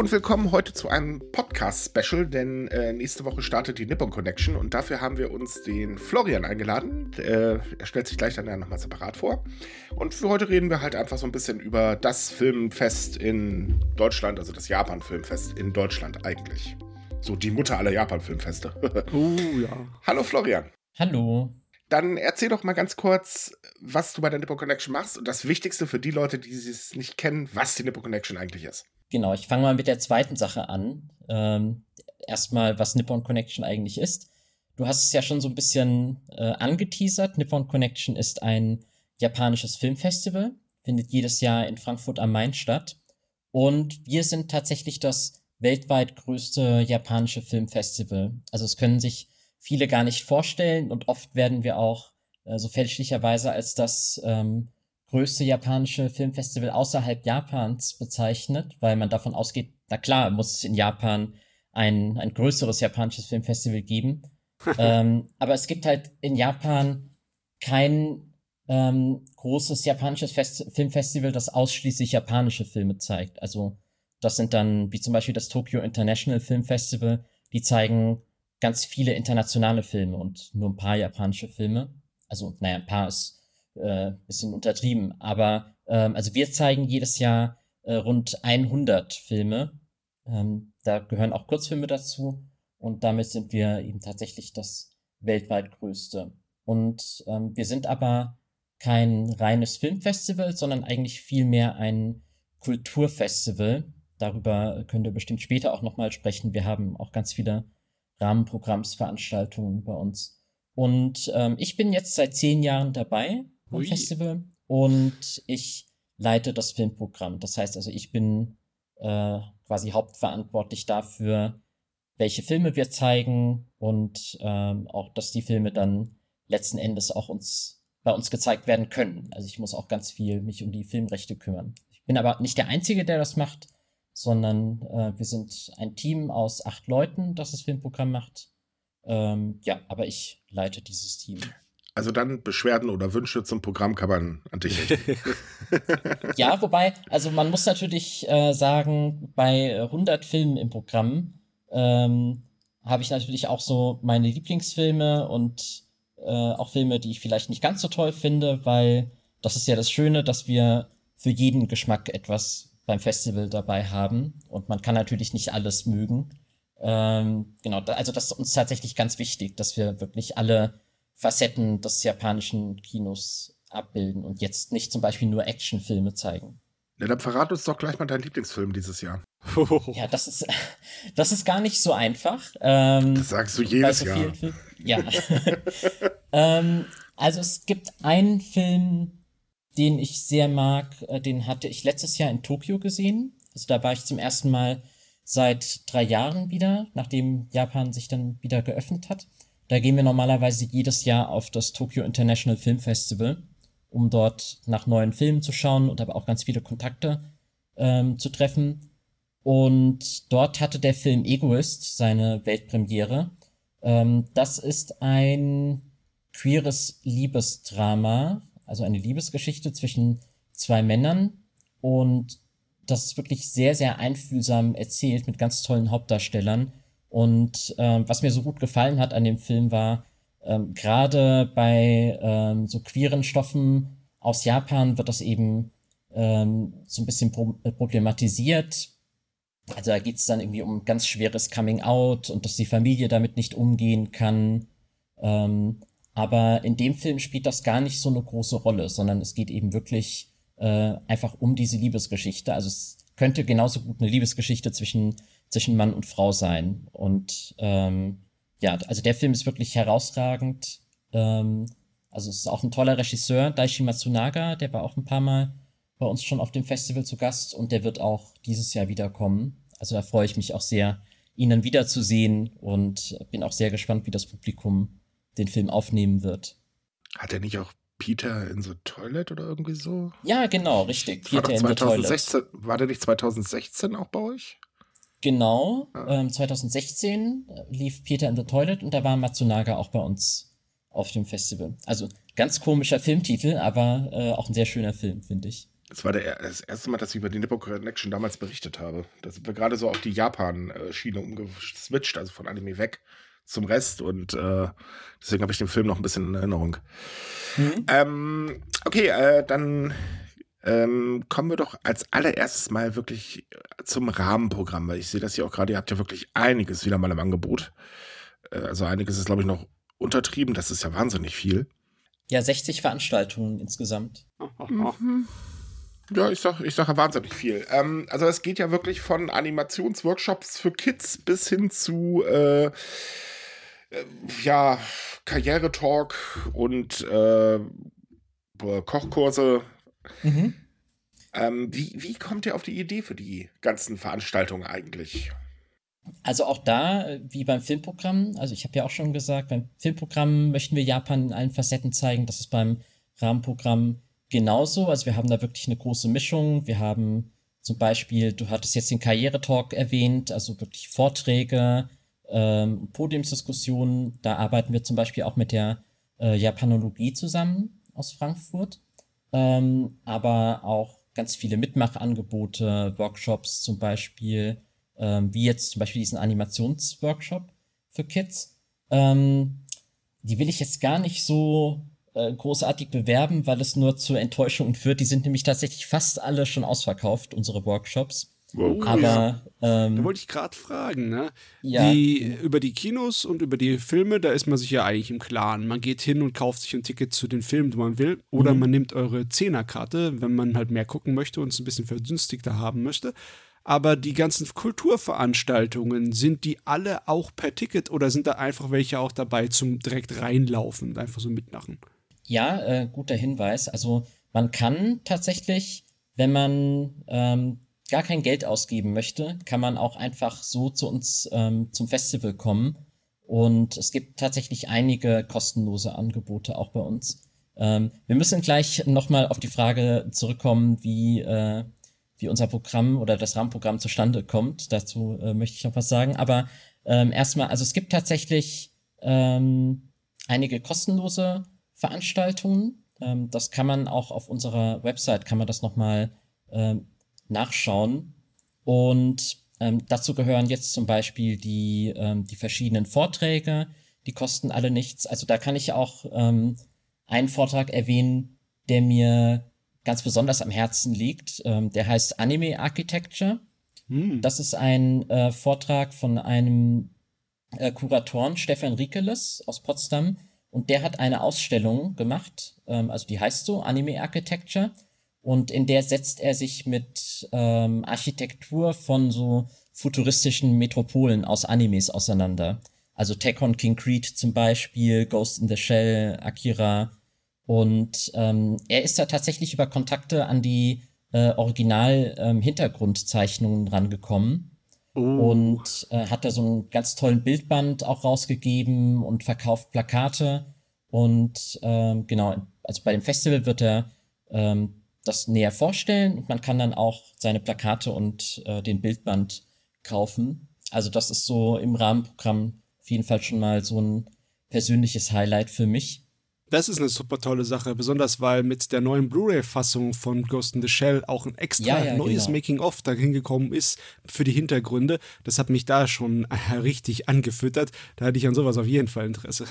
und willkommen heute zu einem Podcast-Special, denn äh, nächste Woche startet die Nippon Connection und dafür haben wir uns den Florian eingeladen. Äh, er stellt sich gleich dann ja nochmal separat vor. Und für heute reden wir halt einfach so ein bisschen über das Filmfest in Deutschland, also das Japan-Filmfest in Deutschland eigentlich. So die Mutter aller Japan-Filmfeste. Oh ja. Hallo Florian. Hallo. Dann erzähl doch mal ganz kurz, was du bei der Nippon Connection machst und das Wichtigste für die Leute, die es nicht kennen, was die Nippon Connection eigentlich ist. Genau, ich fange mal mit der zweiten Sache an. Ähm, erstmal, was Nippon Connection eigentlich ist. Du hast es ja schon so ein bisschen äh, angeteasert. Nippon Connection ist ein japanisches Filmfestival, findet jedes Jahr in Frankfurt am Main statt. Und wir sind tatsächlich das weltweit größte japanische Filmfestival. Also es können sich viele gar nicht vorstellen und oft werden wir auch äh, so fälschlicherweise als das ähm, größte japanische Filmfestival außerhalb Japans bezeichnet, weil man davon ausgeht, na klar, muss es in Japan ein, ein größeres japanisches Filmfestival geben. ähm, aber es gibt halt in Japan kein ähm, großes japanisches Fest Filmfestival, das ausschließlich japanische Filme zeigt. Also das sind dann wie zum Beispiel das Tokyo International Film Festival, die zeigen ganz viele internationale Filme und nur ein paar japanische Filme. Also, naja, ein paar ist äh, bisschen untertrieben, aber ähm, also wir zeigen jedes Jahr äh, rund 100 Filme. Ähm, da gehören auch Kurzfilme dazu und damit sind wir eben tatsächlich das weltweit größte. Und ähm, wir sind aber kein reines Filmfestival, sondern eigentlich vielmehr ein Kulturfestival. Darüber könnt ihr bestimmt später auch nochmal sprechen. Wir haben auch ganz viele Rahmenprogrammsveranstaltungen bei uns. Und ähm, ich bin jetzt seit zehn Jahren dabei Festival und ich leite das Filmprogramm. Das heißt also, ich bin äh, quasi hauptverantwortlich dafür, welche Filme wir zeigen und ähm, auch, dass die Filme dann letzten Endes auch uns bei uns gezeigt werden können. Also ich muss auch ganz viel mich um die Filmrechte kümmern. Ich bin aber nicht der Einzige, der das macht sondern äh, wir sind ein Team aus acht Leuten, das das Filmprogramm macht. Ähm, ja, aber ich leite dieses Team. Also dann Beschwerden oder Wünsche zum Programm kann man an dich richten. ja, wobei, also man muss natürlich äh, sagen, bei 100 Filmen im Programm ähm, habe ich natürlich auch so meine Lieblingsfilme und äh, auch Filme, die ich vielleicht nicht ganz so toll finde, weil das ist ja das Schöne, dass wir für jeden Geschmack etwas beim Festival dabei haben. Und man kann natürlich nicht alles mögen. Ähm, genau, also das ist uns tatsächlich ganz wichtig, dass wir wirklich alle Facetten des japanischen Kinos abbilden und jetzt nicht zum Beispiel nur Actionfilme zeigen. Ja, dann verrat uns doch gleich mal deinen Lieblingsfilm dieses Jahr. ja, das ist, das ist gar nicht so einfach. Ähm, das sagst du jedes so Jahr. ja. ähm, also es gibt einen Film, den ich sehr mag, äh, den hatte ich letztes Jahr in Tokio gesehen. Also da war ich zum ersten Mal seit drei Jahren wieder, nachdem Japan sich dann wieder geöffnet hat. Da gehen wir normalerweise jedes Jahr auf das Tokyo International Film Festival, um dort nach neuen Filmen zu schauen und aber auch ganz viele Kontakte ähm, zu treffen. Und dort hatte der Film Egoist seine Weltpremiere. Ähm, das ist ein queeres Liebesdrama also eine Liebesgeschichte zwischen zwei Männern und das ist wirklich sehr, sehr einfühlsam erzählt mit ganz tollen Hauptdarstellern. Und ähm, was mir so gut gefallen hat an dem Film war, ähm, gerade bei ähm, so queeren Stoffen aus Japan wird das eben ähm, so ein bisschen pro äh, problematisiert. Also da geht es dann irgendwie um ganz schweres Coming Out und dass die Familie damit nicht umgehen kann. Ähm, aber in dem Film spielt das gar nicht so eine große Rolle, sondern es geht eben wirklich äh, einfach um diese Liebesgeschichte. Also es könnte genauso gut eine Liebesgeschichte zwischen, zwischen Mann und Frau sein. Und ähm, ja, also der Film ist wirklich herausragend. Ähm, also es ist auch ein toller Regisseur, Daishi Matsunaga, der war auch ein paar Mal bei uns schon auf dem Festival zu Gast und der wird auch dieses Jahr wiederkommen. Also da freue ich mich auch sehr, ihn dann wiederzusehen und bin auch sehr gespannt, wie das Publikum den Film aufnehmen wird. Hat er nicht auch Peter in the Toilet oder irgendwie so? Ja, genau, richtig. Peter war in 2016, the Toilet. War der nicht 2016 auch bei euch? Genau, ja. ähm, 2016 lief Peter in the Toilet und da war Matsunaga auch bei uns auf dem Festival. Also ganz komischer Filmtitel, aber äh, auch ein sehr schöner Film, finde ich. Das war der, das erste Mal, dass ich über die Nippon Connection damals berichtet habe. Da sind wir gerade so auf die Japan-Schiene umgeswitcht, also von Anime weg zum Rest und äh, deswegen habe ich den Film noch ein bisschen in Erinnerung. Mhm. Ähm, okay, äh, dann ähm, kommen wir doch als allererstes mal wirklich zum Rahmenprogramm, weil ich sehe das hier auch gerade, ihr habt ja wirklich einiges wieder mal im Angebot. Äh, also einiges ist, glaube ich, noch untertrieben, das ist ja wahnsinnig viel. Ja, 60 Veranstaltungen insgesamt. Mhm. Ja, ich sag, ich sage wahnsinnig viel. Ähm, also es geht ja wirklich von Animationsworkshops für Kids bis hin zu äh, äh, ja, Karrieretalk und äh, Kochkurse. Mhm. Ähm, wie, wie kommt ihr auf die Idee für die ganzen Veranstaltungen eigentlich? Also auch da, wie beim Filmprogramm, also ich habe ja auch schon gesagt, beim Filmprogramm möchten wir Japan in allen Facetten zeigen. Das ist beim Rahmenprogramm genauso. Also wir haben da wirklich eine große Mischung. Wir haben zum Beispiel, du hattest jetzt den Karrieretalk erwähnt, also wirklich Vorträge, ähm, Podiumsdiskussionen. Da arbeiten wir zum Beispiel auch mit der äh, Japanologie zusammen aus Frankfurt. Ähm, aber auch ganz viele Mitmachangebote, Workshops zum Beispiel, ähm, wie jetzt zum Beispiel diesen Animationsworkshop für Kids. Ähm, die will ich jetzt gar nicht so äh, großartig bewerben, weil es nur zur Enttäuschung führt. Die sind nämlich tatsächlich fast alle schon ausverkauft, unsere Workshops. Okay. Aber ähm, da wollte ich gerade fragen, ne? Ja. Die, über die Kinos und über die Filme, da ist man sich ja eigentlich im Klaren. Man geht hin und kauft sich ein Ticket zu den Filmen, die man will, oder mhm. man nimmt eure Zehnerkarte, wenn man halt mehr gucken möchte und es ein bisschen vergünstigter haben möchte. Aber die ganzen Kulturveranstaltungen, sind die alle auch per Ticket oder sind da einfach welche auch dabei zum direkt reinlaufen und einfach so mitmachen? Ja, äh, guter Hinweis. Also man kann tatsächlich, wenn man ähm, gar kein Geld ausgeben möchte, kann man auch einfach so zu uns ähm, zum Festival kommen. Und es gibt tatsächlich einige kostenlose Angebote auch bei uns. Ähm, wir müssen gleich nochmal auf die Frage zurückkommen, wie, äh, wie unser Programm oder das Rahmenprogramm zustande kommt. Dazu äh, möchte ich noch was sagen. Aber ähm, erstmal, also es gibt tatsächlich ähm, einige kostenlose Veranstaltungen. Ähm, das kann man auch auf unserer Website, kann man das nochmal ähm, nachschauen. Und ähm, dazu gehören jetzt zum Beispiel die, ähm, die verschiedenen Vorträge, die kosten alle nichts. Also da kann ich auch ähm, einen Vortrag erwähnen, der mir ganz besonders am Herzen liegt. Ähm, der heißt Anime Architecture. Hm. Das ist ein äh, Vortrag von einem äh, Kuratoren, Stefan Riekeles aus Potsdam, und der hat eine Ausstellung gemacht, ähm, also die heißt so Anime Architecture. Und in der setzt er sich mit ähm, Architektur von so futuristischen Metropolen aus Animes auseinander. Also Tekken King Creed zum Beispiel, Ghost in the Shell, Akira. Und ähm, er ist da tatsächlich über Kontakte an die äh, Original-Hintergrundzeichnungen ähm, rangekommen. Oh. Und äh, hat da so einen ganz tollen Bildband auch rausgegeben und verkauft Plakate. Und ähm, genau, also bei dem Festival wird er ähm, das näher vorstellen und man kann dann auch seine Plakate und äh, den Bildband kaufen. Also das ist so im Rahmenprogramm auf jeden Fall schon mal so ein persönliches Highlight für mich. Das ist eine super tolle Sache, besonders weil mit der neuen Blu-ray-Fassung von Ghost in the Shell auch ein extra ja, ja, neues genau. Making-of dahin gekommen ist für die Hintergründe. Das hat mich da schon richtig angefüttert. Da hatte ich an sowas auf jeden Fall Interesse.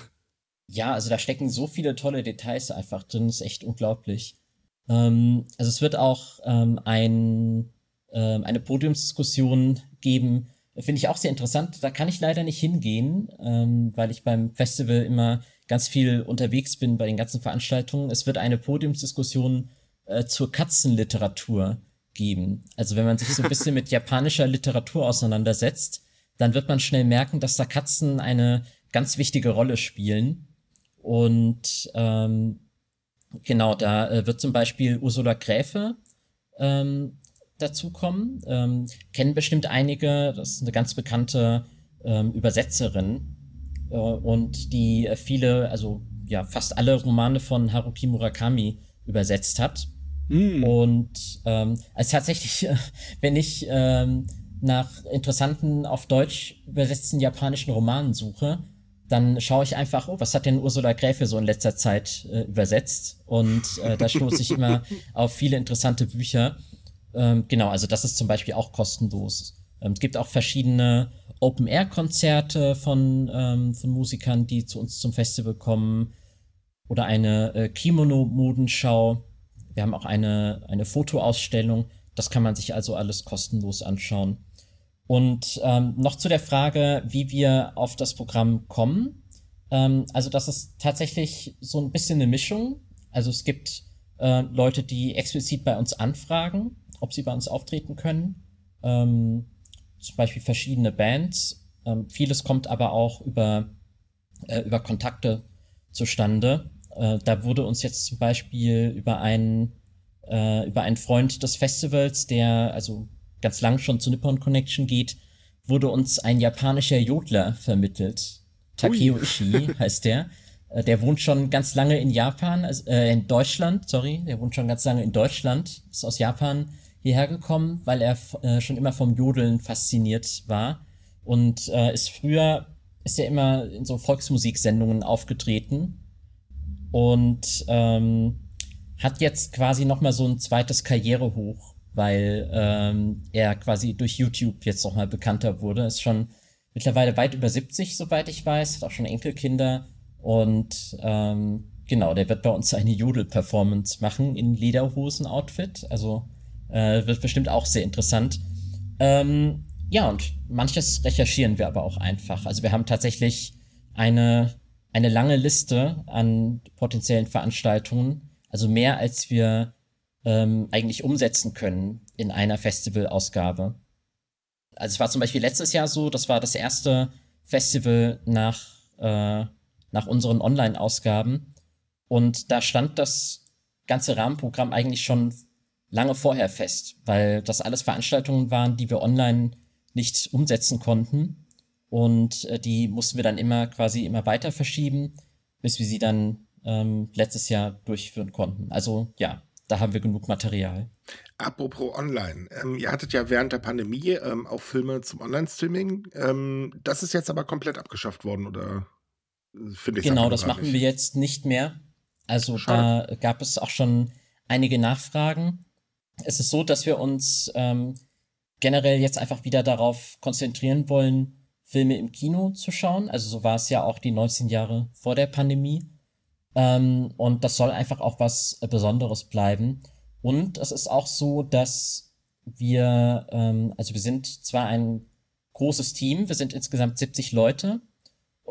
Ja, also da stecken so viele tolle Details einfach drin, ist echt unglaublich. Ähm, also es wird auch ähm, ein, ähm, eine Podiumsdiskussion geben, finde ich auch sehr interessant. Da kann ich leider nicht hingehen, ähm, weil ich beim Festival immer ganz viel unterwegs bin bei den ganzen Veranstaltungen. Es wird eine Podiumsdiskussion äh, zur Katzenliteratur geben. Also wenn man sich so ein bisschen mit japanischer Literatur auseinandersetzt, dann wird man schnell merken, dass da Katzen eine ganz wichtige Rolle spielen. Und ähm, genau, da äh, wird zum Beispiel Ursula Gräfe ähm, dazukommen. Ähm, kennen bestimmt einige, das ist eine ganz bekannte ähm, Übersetzerin äh, und die äh, viele, also ja, fast alle Romane von Haruki Murakami übersetzt hat. Mm. Und ähm, also tatsächlich, wenn ich ähm, nach interessanten, auf Deutsch übersetzten japanischen Romanen suche, dann schaue ich einfach, oh, was hat denn Ursula Gräfe so in letzter Zeit äh, übersetzt? Und äh, da stoße ich immer auf viele interessante Bücher. Ähm, genau, also das ist zum Beispiel auch kostenlos. Ähm, es gibt auch verschiedene Open-Air-Konzerte von, ähm, von Musikern, die zu uns zum Festival kommen. Oder eine äh, Kimono-Modenschau. Wir haben auch eine, eine Fotoausstellung. Das kann man sich also alles kostenlos anschauen. Und ähm, noch zu der Frage, wie wir auf das Programm kommen. Ähm, also das ist tatsächlich so ein bisschen eine Mischung. Also es gibt äh, Leute, die explizit bei uns anfragen, ob sie bei uns auftreten können. Ähm, zum Beispiel verschiedene Bands. Ähm, vieles kommt aber auch über, äh, über Kontakte zustande. Äh, da wurde uns jetzt zum Beispiel über einen, äh, über einen Freund des Festivals, der also ganz lang schon zu Nippon Connection geht, wurde uns ein japanischer Jodler vermittelt. Takeo Ui. Ishii heißt der. Äh, der wohnt schon ganz lange in Japan, also, äh, in Deutschland, sorry, der wohnt schon ganz lange in Deutschland, ist aus Japan hierher gekommen, weil er äh, schon immer vom Jodeln fasziniert war und äh, ist früher ist er immer in so Volksmusiksendungen aufgetreten und ähm, hat jetzt quasi noch mal so ein zweites Karrierehoch weil ähm, er quasi durch YouTube jetzt nochmal bekannter wurde. Ist schon mittlerweile weit über 70, soweit ich weiß, hat auch schon Enkelkinder und ähm, genau, der wird bei uns eine Jodel-Performance machen in Lederhosen-Outfit. Also äh, wird bestimmt auch sehr interessant. Ähm, ja, und manches recherchieren wir aber auch einfach. Also wir haben tatsächlich eine, eine lange Liste an potenziellen Veranstaltungen, also mehr als wir ähm, eigentlich umsetzen können in einer Festivalausgabe. Also es war zum Beispiel letztes Jahr so, das war das erste Festival nach, äh, nach unseren Online-Ausgaben. Und da stand das ganze Rahmenprogramm eigentlich schon lange vorher fest, weil das alles Veranstaltungen waren, die wir online nicht umsetzen konnten. Und äh, die mussten wir dann immer quasi immer weiter verschieben, bis wir sie dann ähm, letztes Jahr durchführen konnten. Also ja, da haben wir genug Material. Apropos online. Ähm, ihr hattet ja während der Pandemie ähm, auch Filme zum Online-Streaming. Ähm, das ist jetzt aber komplett abgeschafft worden, oder äh, finde ich Genau, das machen nicht. wir jetzt nicht mehr. Also Schade. da gab es auch schon einige Nachfragen. Es ist so, dass wir uns ähm, generell jetzt einfach wieder darauf konzentrieren wollen, Filme im Kino zu schauen. Also so war es ja auch die 19 Jahre vor der Pandemie. Ähm, und das soll einfach auch was Besonderes bleiben. Und es ist auch so, dass wir, ähm, also wir sind zwar ein großes Team, wir sind insgesamt 70 Leute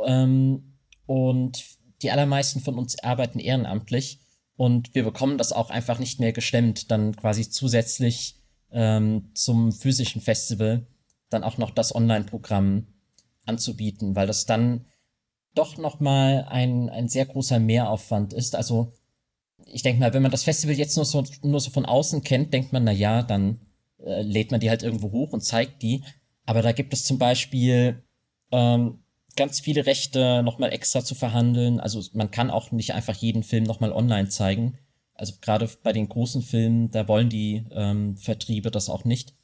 ähm, und die allermeisten von uns arbeiten ehrenamtlich und wir bekommen das auch einfach nicht mehr gestemmt, dann quasi zusätzlich ähm, zum physischen Festival dann auch noch das Online-Programm anzubieten, weil das dann doch nochmal ein, ein sehr großer Mehraufwand ist. Also ich denke mal, wenn man das Festival jetzt nur so, nur so von außen kennt, denkt man, na ja, dann äh, lädt man die halt irgendwo hoch und zeigt die. Aber da gibt es zum Beispiel ähm, ganz viele Rechte nochmal extra zu verhandeln. Also man kann auch nicht einfach jeden Film nochmal online zeigen. Also gerade bei den großen Filmen, da wollen die ähm, Vertriebe das auch nicht.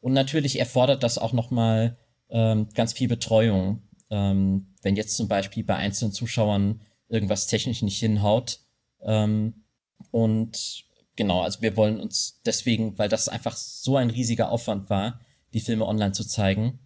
Und natürlich erfordert das auch nochmal ähm, ganz viel Betreuung ähm, wenn jetzt zum Beispiel bei einzelnen Zuschauern irgendwas technisch nicht hinhaut. Ähm, und genau, also wir wollen uns deswegen, weil das einfach so ein riesiger Aufwand war, die Filme online zu zeigen,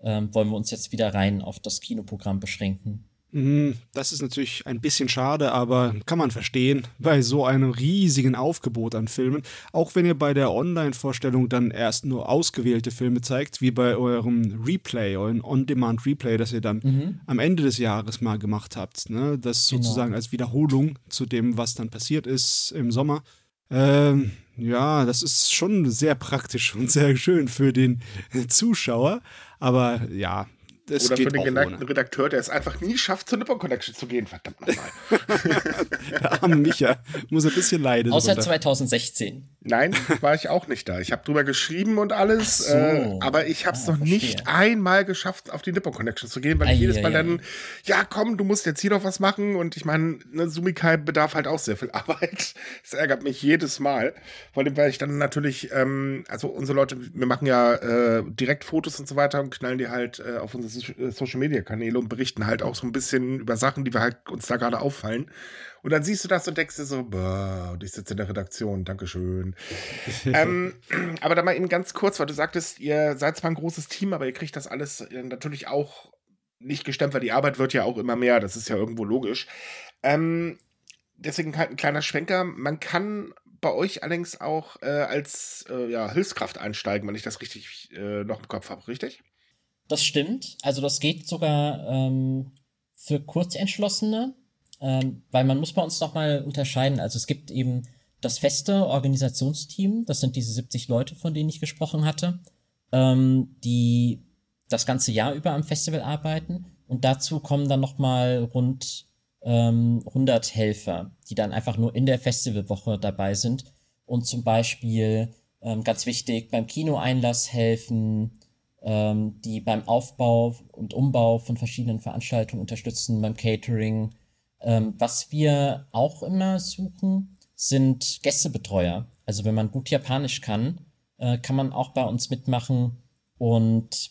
ähm, wollen wir uns jetzt wieder rein auf das Kinoprogramm beschränken. Mhm, das ist natürlich ein bisschen schade, aber kann man verstehen, bei so einem riesigen Aufgebot an Filmen. Auch wenn ihr bei der Online-Vorstellung dann erst nur ausgewählte Filme zeigt, wie bei eurem Replay, eurem On-Demand-Replay, das ihr dann mhm. am Ende des Jahres mal gemacht habt. Ne? Das genau. sozusagen als Wiederholung zu dem, was dann passiert ist im Sommer. Ähm, ja, das ist schon sehr praktisch und sehr schön für den Zuschauer. Aber ja, das Oder für den geneigten ohne. Redakteur, der es einfach nie schafft, zur Nippon Connection zu gehen. Verdammt nochmal. der arme Micha muss ein bisschen leiden. Außer runter. 2016. Nein, war ich auch nicht da. Ich habe drüber geschrieben und alles, so. äh, aber ich habe es ah, noch verstehe. nicht einmal geschafft, auf die Nippon Connection zu gehen, weil ich jedes Mal dann, ja komm, du musst jetzt hier noch was machen und ich meine, ne, Sumikai bedarf halt auch sehr viel Arbeit. Das ärgert mich jedes Mal, vor allem, weil ich dann natürlich, ähm, also unsere Leute, wir machen ja äh, direkt Fotos und so weiter und knallen die halt äh, auf unsere äh, Social Media Kanäle und berichten halt auch so ein bisschen über Sachen, die wir halt uns da gerade auffallen. Und dann siehst du das und denkst dir so, boah, und ich sitze in der Redaktion, Dankeschön. ähm, aber da mal eben ganz kurz, weil du sagtest, ihr seid zwar ein großes Team, aber ihr kriegt das alles äh, natürlich auch nicht gestemmt, weil die Arbeit wird ja auch immer mehr, das ist ja irgendwo logisch. Ähm, deswegen halt ein kleiner Schwenker. Man kann bei euch allerdings auch äh, als äh, ja, Hilfskraft einsteigen, wenn ich das richtig äh, noch im Kopf habe, richtig? Das stimmt. Also das geht sogar ähm, für Kurzentschlossene. Ähm, weil man muss bei uns nochmal unterscheiden. Also es gibt eben das feste Organisationsteam, das sind diese 70 Leute, von denen ich gesprochen hatte, ähm, die das ganze Jahr über am Festival arbeiten. Und dazu kommen dann nochmal rund ähm, 100 Helfer, die dann einfach nur in der Festivalwoche dabei sind und zum Beispiel ähm, ganz wichtig beim Kinoeinlass helfen, ähm, die beim Aufbau und Umbau von verschiedenen Veranstaltungen unterstützen, beim Catering, ähm, was wir auch immer suchen, sind Gästebetreuer. Also wenn man gut Japanisch kann, äh, kann man auch bei uns mitmachen und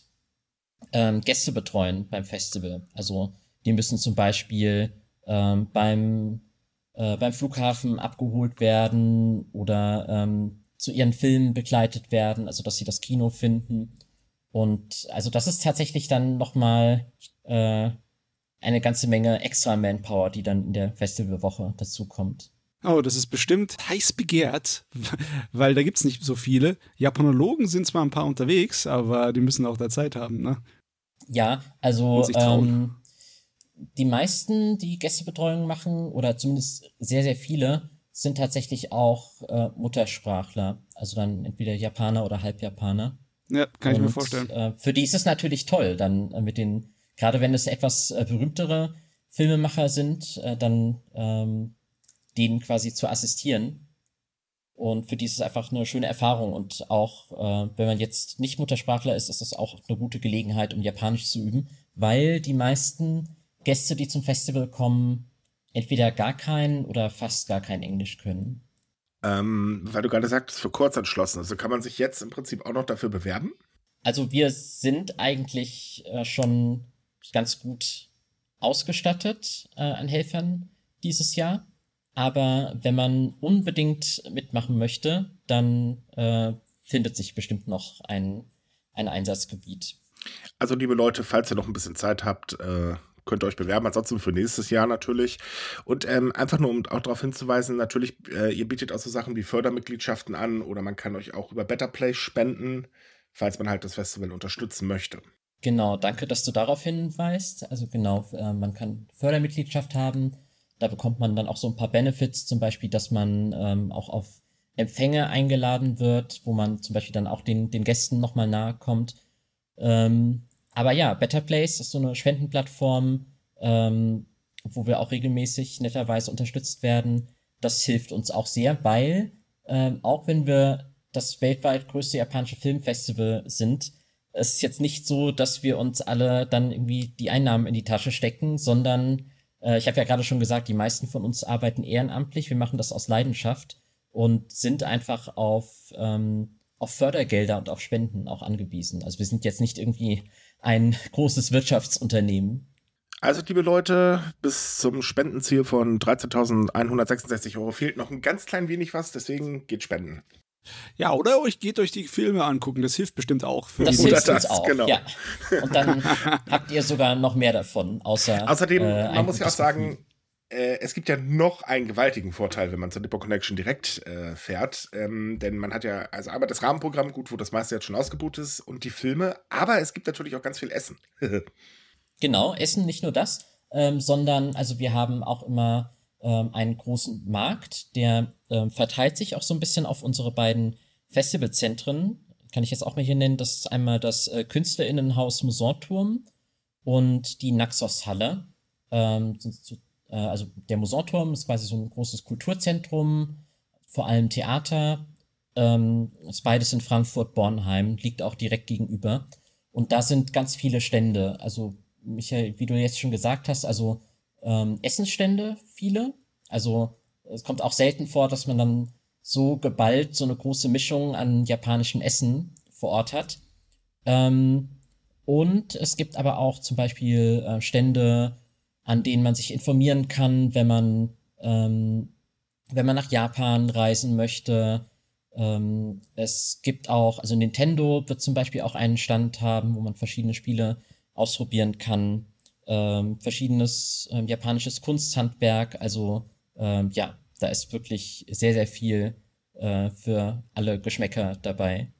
ähm, Gäste betreuen beim Festival. Also die müssen zum Beispiel ähm, beim, äh, beim Flughafen abgeholt werden oder ähm, zu ihren Filmen begleitet werden, also dass sie das Kino finden. Und also das ist tatsächlich dann nochmal äh, eine ganze Menge extra Manpower, die dann in der Festivalwoche dazu kommt. Oh, das ist bestimmt heiß begehrt, weil da gibt es nicht so viele. Japanologen sind zwar ein paar unterwegs, aber die müssen auch da Zeit haben, ne? Ja, also ähm, die meisten, die Gästebetreuung machen, oder zumindest sehr, sehr viele, sind tatsächlich auch äh, Muttersprachler. Also dann entweder Japaner oder Halbjapaner. Ja, kann Und, ich mir vorstellen. Äh, für die ist es natürlich toll, dann äh, mit den gerade wenn es etwas äh, berühmtere Filmemacher sind, äh, dann ähm, denen quasi zu assistieren. Und für die ist es einfach eine schöne Erfahrung. Und auch äh, wenn man jetzt nicht Muttersprachler ist, ist das auch eine gute Gelegenheit, um Japanisch zu üben, weil die meisten Gäste, die zum Festival kommen, entweder gar kein oder fast gar kein Englisch können. Ähm, weil du gerade sagtest, für kurz entschlossen. Also kann man sich jetzt im Prinzip auch noch dafür bewerben? Also wir sind eigentlich äh, schon ganz gut ausgestattet äh, an Helfern dieses Jahr. Aber wenn man unbedingt mitmachen möchte, dann äh, findet sich bestimmt noch ein, ein Einsatzgebiet. Also, liebe Leute, falls ihr noch ein bisschen Zeit habt, äh, könnt ihr euch bewerben. Ansonsten für nächstes Jahr natürlich. Und ähm, einfach nur, um auch darauf hinzuweisen, natürlich, äh, ihr bietet auch so Sachen wie Fördermitgliedschaften an oder man kann euch auch über Better Play spenden, falls man halt das Festival unterstützen möchte. Genau, danke, dass du darauf hinweist. Also genau, äh, man kann Fördermitgliedschaft haben. Da bekommt man dann auch so ein paar Benefits, zum Beispiel, dass man ähm, auch auf Empfänge eingeladen wird, wo man zum Beispiel dann auch den, den Gästen nochmal nahe kommt. Ähm, aber ja, Better Place ist so eine Spendenplattform, ähm, wo wir auch regelmäßig netterweise unterstützt werden. Das hilft uns auch sehr, weil ähm, auch wenn wir das weltweit größte japanische Filmfestival sind, es ist jetzt nicht so, dass wir uns alle dann irgendwie die Einnahmen in die Tasche stecken, sondern äh, ich habe ja gerade schon gesagt, die meisten von uns arbeiten ehrenamtlich, wir machen das aus Leidenschaft und sind einfach auf, ähm, auf Fördergelder und auf Spenden auch angewiesen. Also wir sind jetzt nicht irgendwie ein großes Wirtschaftsunternehmen. Also, liebe Leute, bis zum Spendenziel von 13.166 Euro fehlt noch ein ganz klein wenig was, deswegen geht spenden. Ja, oder euch geht euch die Filme angucken, das hilft bestimmt auch. Für das hilft uns auch, genau. ja. Und dann habt ihr sogar noch mehr davon, außer Außerdem, äh, man muss ja auch sagen, äh, es gibt ja noch einen gewaltigen Vorteil, wenn man zur Dippo Connection direkt äh, fährt. Ähm, denn man hat ja also einmal das Rahmenprogramm, gut, wo das meiste jetzt schon ausgebucht ist, und die Filme, aber es gibt natürlich auch ganz viel Essen. genau, Essen, nicht nur das, ähm, sondern also wir haben auch immer ähm, einen großen Markt, der ähm, verteilt sich auch so ein bisschen auf unsere beiden Festivalzentren. Kann ich jetzt auch mal hier nennen. Das ist einmal das äh, Künstlerinnenhaus Musanturm und die Naxos-Halle. Ähm, äh, also der Musanturm ist quasi so ein großes Kulturzentrum, vor allem Theater Ähm, ist beides in Frankfurt-Bornheim, liegt auch direkt gegenüber. Und da sind ganz viele Stände. Also, Michael, wie du jetzt schon gesagt hast, also ähm, Essensstände, viele. Also es kommt auch selten vor, dass man dann so geballt so eine große Mischung an japanischem Essen vor Ort hat. Ähm, und es gibt aber auch zum Beispiel äh, Stände, an denen man sich informieren kann, wenn man, ähm, wenn man nach Japan reisen möchte. Ähm, es gibt auch, also Nintendo wird zum Beispiel auch einen Stand haben, wo man verschiedene Spiele ausprobieren kann. Ähm, verschiedenes ähm, japanisches Kunsthandwerk. Also ähm, ja, da ist wirklich sehr, sehr viel äh, für alle Geschmäcker dabei.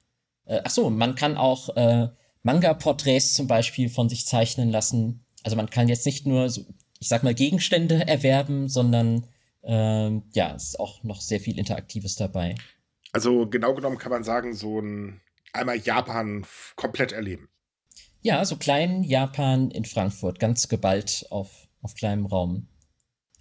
Äh, ach so, man kann auch äh, Manga-Porträts zum Beispiel von sich zeichnen lassen. Also man kann jetzt nicht nur, so, ich sag mal, Gegenstände erwerben, sondern ähm, ja, es ist auch noch sehr viel Interaktives dabei. Also genau genommen kann man sagen, so ein einmal Japan komplett erleben. Ja, so klein Japan in Frankfurt, ganz geballt auf, auf kleinem Raum.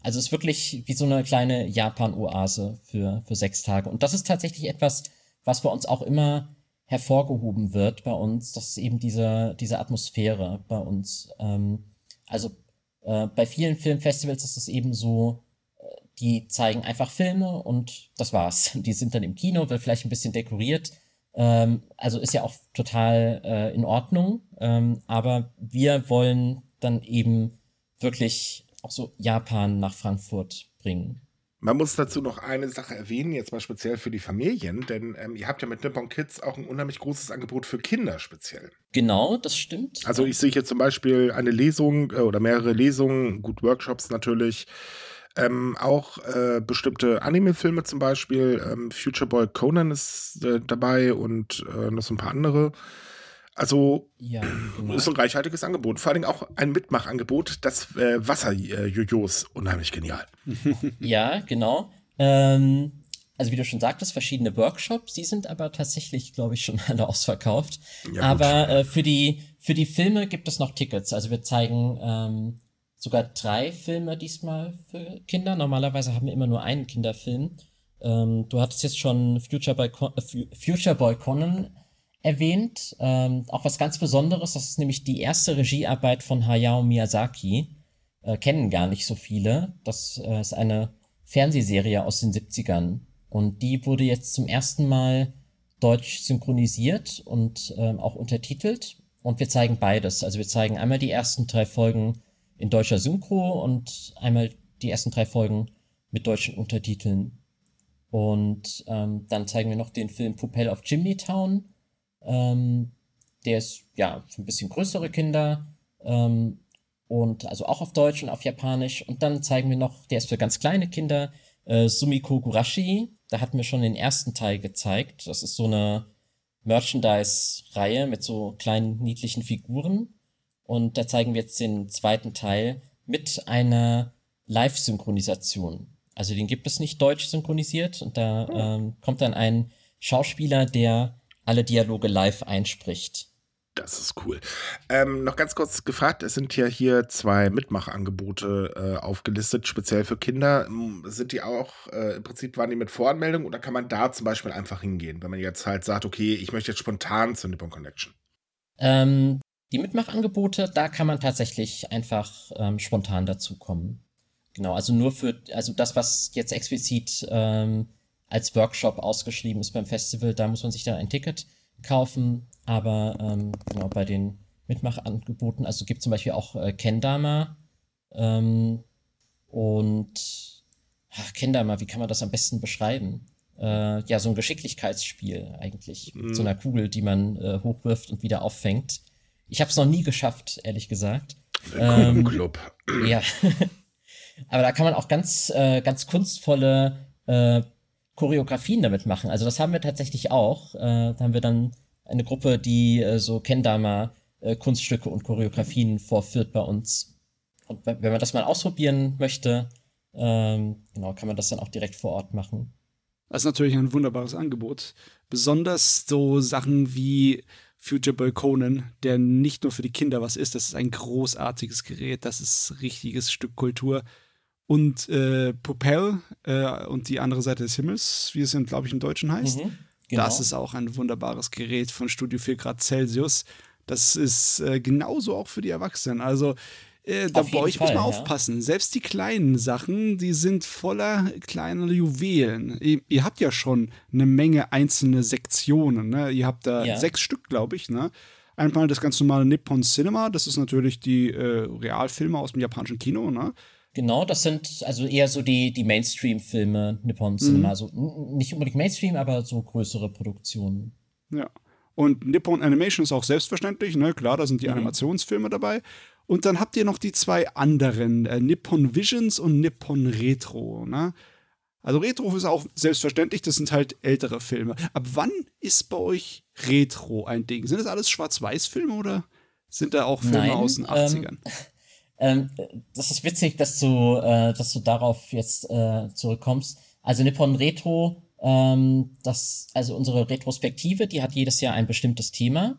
Also es ist wirklich wie so eine kleine Japan-Oase für, für sechs Tage. Und das ist tatsächlich etwas, was bei uns auch immer hervorgehoben wird bei uns. Das ist eben diese, diese Atmosphäre bei uns. Ähm, also äh, bei vielen Filmfestivals ist es eben so, äh, die zeigen einfach Filme und das war's. Die sind dann im Kino, wird vielleicht ein bisschen dekoriert. Ähm, also ist ja auch total äh, in Ordnung. Ähm, aber wir wollen dann eben wirklich auch so Japan nach Frankfurt bringen. Man muss dazu noch eine Sache erwähnen, jetzt mal speziell für die Familien, denn ähm, ihr habt ja mit Nippon Kids auch ein unheimlich großes Angebot für Kinder speziell. Genau, das stimmt. Also ich sehe hier zum Beispiel eine Lesung äh, oder mehrere Lesungen, gut Workshops natürlich, ähm, auch äh, bestimmte Anime-Filme zum Beispiel, ähm, Future Boy Conan ist äh, dabei und äh, noch so ein paar andere. Also ja, genau. ist ein reichhaltiges Angebot. Vor allem auch ein Mitmachangebot. Das äh, Wasser-Jojos, unheimlich genial. ja, genau. Ähm, also wie du schon sagtest, verschiedene Workshops, die sind aber tatsächlich, glaube ich, schon alle ausverkauft. Ja, aber äh, für, die, für die Filme gibt es noch Tickets. Also wir zeigen ähm, sogar drei Filme diesmal für Kinder. Normalerweise haben wir immer nur einen Kinderfilm. Ähm, du hattest jetzt schon Future Boy, Con äh, Future Boy Conan erwähnt. Ähm, auch was ganz Besonderes, das ist nämlich die erste Regiearbeit von Hayao Miyazaki. Äh, kennen gar nicht so viele. Das äh, ist eine Fernsehserie aus den 70ern. Und die wurde jetzt zum ersten Mal deutsch synchronisiert und ähm, auch untertitelt. Und wir zeigen beides. Also wir zeigen einmal die ersten drei Folgen in deutscher Synchro und einmal die ersten drei Folgen mit deutschen Untertiteln. Und ähm, dann zeigen wir noch den Film Pupel of Chimney Town ähm, der ist ja für ein bisschen größere Kinder ähm, und also auch auf Deutsch und auf Japanisch. Und dann zeigen wir noch, der ist für ganz kleine Kinder, äh, Sumiko Gurashi. Da hatten wir schon den ersten Teil gezeigt. Das ist so eine Merchandise-Reihe mit so kleinen niedlichen Figuren. Und da zeigen wir jetzt den zweiten Teil mit einer Live-Synchronisation. Also den gibt es nicht deutsch synchronisiert und da hm. ähm, kommt dann ein Schauspieler, der alle Dialoge live einspricht. Das ist cool. Ähm, noch ganz kurz gefragt, es sind ja hier zwei Mitmachangebote äh, aufgelistet, speziell für Kinder. Sind die auch, äh, im Prinzip waren die mit Voranmeldung oder kann man da zum Beispiel einfach hingehen, wenn man jetzt halt sagt, okay, ich möchte jetzt spontan zur Nippon Connection? Ähm, die Mitmachangebote, da kann man tatsächlich einfach ähm, spontan dazukommen. Genau, also nur für, also das, was jetzt explizit ähm, als Workshop ausgeschrieben ist beim Festival. Da muss man sich dann ein Ticket kaufen. Aber ähm, genau bei den Mitmachangeboten, also gibt zum Beispiel auch äh, Kendama. Ähm, und ach, Kendama, wie kann man das am besten beschreiben? Äh, ja, so ein Geschicklichkeitsspiel eigentlich. Mhm. Mit so einer Kugel, die man äh, hochwirft und wieder auffängt. Ich habe es noch nie geschafft, ehrlich gesagt. Ähm, Club. Ja. Aber da kann man auch ganz, äh, ganz kunstvolle äh, Choreografien damit machen. Also das haben wir tatsächlich auch. Äh, da haben wir dann eine Gruppe, die äh, so Kendama äh, Kunststücke und Choreografien vorführt bei uns. Und wenn man das mal ausprobieren möchte, ähm, genau, kann man das dann auch direkt vor Ort machen. Das ist natürlich ein wunderbares Angebot. Besonders so Sachen wie Future Boy Conan, der nicht nur für die Kinder was ist, das ist ein großartiges Gerät, das ist richtiges Stück Kultur und äh, Popel äh, und die andere Seite des Himmels, wie es, glaube ich, im Deutschen heißt. Mhm. Genau. Das ist auch ein wunderbares Gerät von Studio 4 Grad Celsius. Das ist äh, genauso auch für die Erwachsenen. Also äh, da bei euch Fall, muss man ja. aufpassen. Selbst die kleinen Sachen, die sind voller kleiner Juwelen. Ihr, ihr habt ja schon eine Menge einzelne Sektionen. Ne? Ihr habt da ja. sechs Stück, glaube ich. Ne? Einmal das ganz normale Nippon Cinema, das ist natürlich die äh, Realfilme aus dem japanischen Kino. Ne? Genau, das sind also eher so die, die Mainstream-Filme Nippon Cinema. Mhm. Also nicht unbedingt Mainstream, aber so größere Produktionen. Ja. Und Nippon Animation ist auch selbstverständlich, ne? Klar, da sind die mhm. Animationsfilme dabei. Und dann habt ihr noch die zwei anderen, äh, Nippon Visions und Nippon Retro. Ne? Also Retro ist auch selbstverständlich, das sind halt ältere Filme. Ab wann ist bei euch Retro ein Ding? Sind das alles Schwarz-Weiß-Filme oder sind da auch Filme Nein, aus den 80ern? Ähm, ähm, das ist witzig, dass du, äh, dass du darauf jetzt äh, zurückkommst. Also Nippon Retro, ähm, das, also unsere Retrospektive, die hat jedes Jahr ein bestimmtes Thema.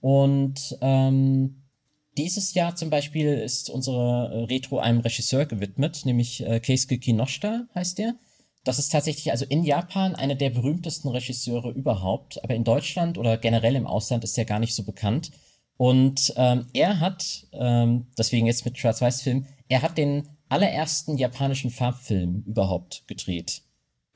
Und ähm, dieses Jahr zum Beispiel ist unsere äh, Retro einem Regisseur gewidmet, nämlich äh, Keisuke Kinoshita heißt der. Das ist tatsächlich also in Japan einer der berühmtesten Regisseure überhaupt, aber in Deutschland oder generell im Ausland ist er gar nicht so bekannt. Und ähm, er hat, ähm, deswegen jetzt mit Schwarz-Weiß-Film, er hat den allerersten japanischen Farbfilm überhaupt gedreht.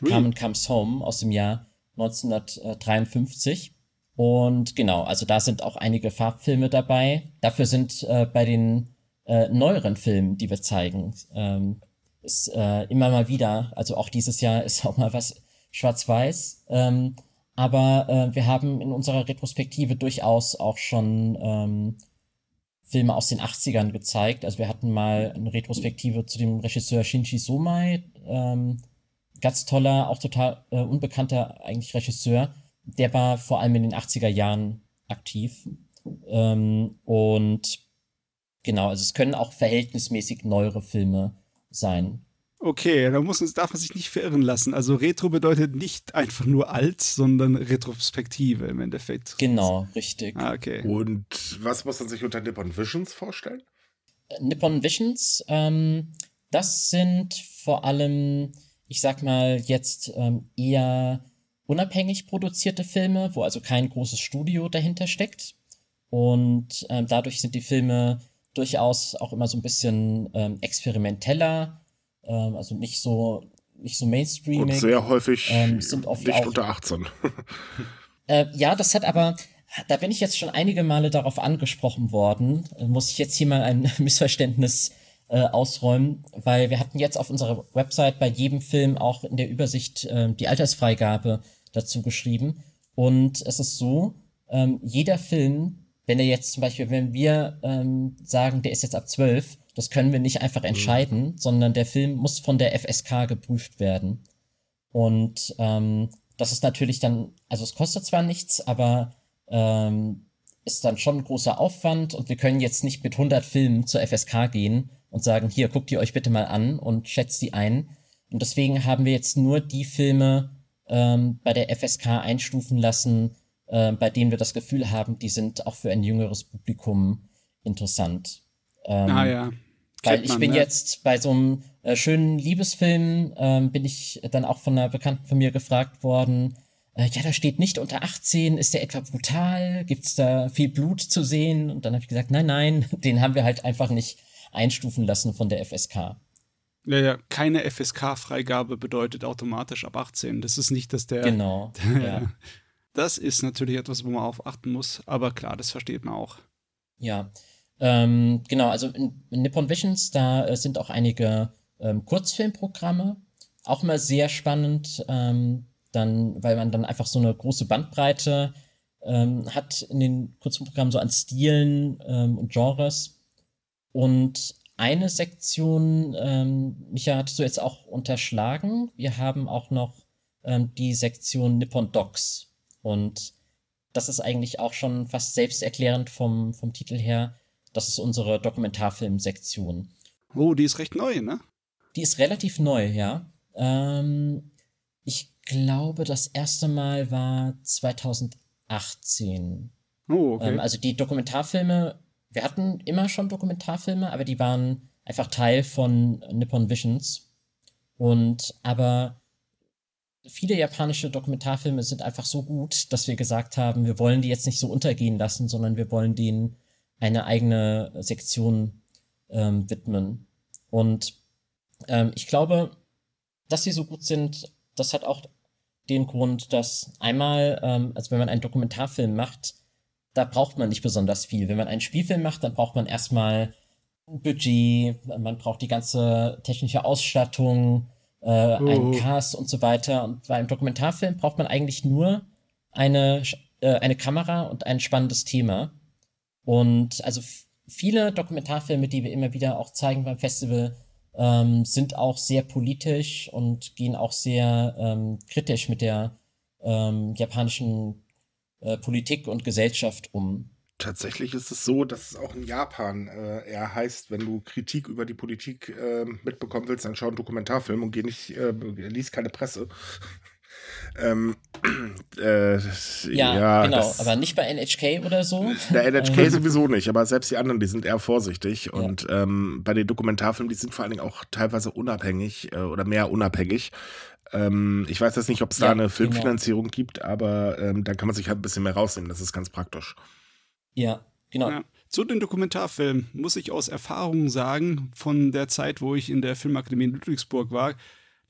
Really? Carmen Comes Home aus dem Jahr 1953. Und genau, also da sind auch einige Farbfilme dabei. Dafür sind äh, bei den äh, neueren Filmen, die wir zeigen, ähm, ist äh, immer mal wieder, also auch dieses Jahr ist auch mal was schwarz-weiß. Ähm, aber äh, wir haben in unserer Retrospektive durchaus auch schon ähm, Filme aus den 80ern gezeigt. Also wir hatten mal eine Retrospektive zu dem Regisseur Shinji Somai, ähm, ganz toller, auch total äh, unbekannter eigentlich Regisseur der war vor allem in den 80er Jahren aktiv. Ähm, und genau, also es können auch verhältnismäßig neuere Filme sein. Okay, da muss, darf man sich nicht verirren lassen. Also Retro bedeutet nicht einfach nur alt, sondern Retrospektive im Endeffekt. Genau, richtig. Ah, okay. Und was muss man sich unter Nippon Visions vorstellen? Äh, Nippon Visions, ähm, das sind vor allem, ich sag mal, jetzt ähm, eher unabhängig produzierte Filme, wo also kein großes Studio dahinter steckt. Und ähm, dadurch sind die Filme durchaus auch immer so ein bisschen ähm, experimenteller, ähm, also nicht so nicht so Mainstream. Und sehr häufig ähm, sind oft nicht auch, unter 18. äh, ja, das hat aber, da bin ich jetzt schon einige Male darauf angesprochen worden, muss ich jetzt hier mal ein Missverständnis äh, ausräumen, weil wir hatten jetzt auf unserer Website bei jedem Film auch in der Übersicht äh, die Altersfreigabe dazu geschrieben. Und es ist so, ähm, jeder Film, wenn er jetzt zum Beispiel, wenn wir ähm, sagen, der ist jetzt ab 12, das können wir nicht einfach mhm. entscheiden, mhm. sondern der Film muss von der FSK geprüft werden. Und ähm, das ist natürlich dann, also es kostet zwar nichts, aber ähm, ist dann schon ein großer Aufwand und wir können jetzt nicht mit 100 Filmen zur FSK gehen und sagen, hier, guckt ihr euch bitte mal an und schätzt die ein. Und deswegen haben wir jetzt nur die Filme ähm, bei der FSK einstufen lassen, äh, bei denen wir das Gefühl haben, die sind auch für ein jüngeres Publikum interessant. Ähm, ah ja. Weil ich bin ne? jetzt bei so einem äh, schönen Liebesfilm, ähm, bin ich dann auch von einer Bekannten von mir gefragt worden, äh, ja, da steht nicht unter 18, ist der etwa brutal? Gibt's da viel Blut zu sehen? Und dann habe ich gesagt, nein, nein, den haben wir halt einfach nicht einstufen lassen von der FSK. Ja, ja, keine FSK-Freigabe bedeutet automatisch ab 18. Das ist nicht, dass der. Genau. Der, ja. Das ist natürlich etwas, wo man auf achten muss, aber klar, das versteht man auch. Ja. Ähm, genau, also in, in, Nippon Visions, da äh, sind auch einige ähm, Kurzfilmprogramme. Auch mal sehr spannend, ähm, dann, weil man dann einfach so eine große Bandbreite ähm, hat in den Kurzfilmprogrammen so an Stilen ähm, und Genres. Und eine Sektion, ähm, Micha, hattest du jetzt auch unterschlagen. Wir haben auch noch ähm, die Sektion Nippon Docs. Und das ist eigentlich auch schon fast selbsterklärend vom, vom Titel her. Das ist unsere Dokumentarfilm-Sektion. Oh, die ist recht neu, ne? Die ist relativ neu, ja. Ähm, ich glaube, das erste Mal war 2018. Oh, okay. Ähm, also die Dokumentarfilme wir hatten immer schon Dokumentarfilme, aber die waren einfach Teil von Nippon Visions. Und aber viele japanische Dokumentarfilme sind einfach so gut, dass wir gesagt haben, wir wollen die jetzt nicht so untergehen lassen, sondern wir wollen denen eine eigene Sektion ähm, widmen. Und ähm, ich glaube, dass sie so gut sind, das hat auch den Grund, dass einmal, ähm, also wenn man einen Dokumentarfilm macht, da braucht man nicht besonders viel. Wenn man einen Spielfilm macht, dann braucht man erstmal ein Budget, man braucht die ganze technische Ausstattung, äh, oh. einen Cast und so weiter. Und bei einem Dokumentarfilm braucht man eigentlich nur eine, äh, eine Kamera und ein spannendes Thema. Und also viele Dokumentarfilme, die wir immer wieder auch zeigen beim Festival, ähm, sind auch sehr politisch und gehen auch sehr ähm, kritisch mit der ähm, japanischen äh, Politik und Gesellschaft um. Tatsächlich ist es so, dass es auch in Japan äh, eher heißt, wenn du Kritik über die Politik äh, mitbekommen willst, dann schau einen Dokumentarfilm und geh nicht, äh, lies keine Presse. Ähm, äh, ja, ja, genau, das, aber nicht bei NHK oder so. Der NHK sowieso nicht, aber selbst die anderen, die sind eher vorsichtig. Ja. Und ähm, bei den Dokumentarfilmen, die sind vor allen Dingen auch teilweise unabhängig äh, oder mehr unabhängig. Ähm, ich weiß jetzt nicht, ob es ja, da eine genau. Filmfinanzierung genau. gibt, aber ähm, da kann man sich halt ein bisschen mehr rausnehmen. Das ist ganz praktisch. Ja, genau. Ja. Zu den Dokumentarfilmen muss ich aus Erfahrung sagen, von der Zeit, wo ich in der Filmakademie in Ludwigsburg war,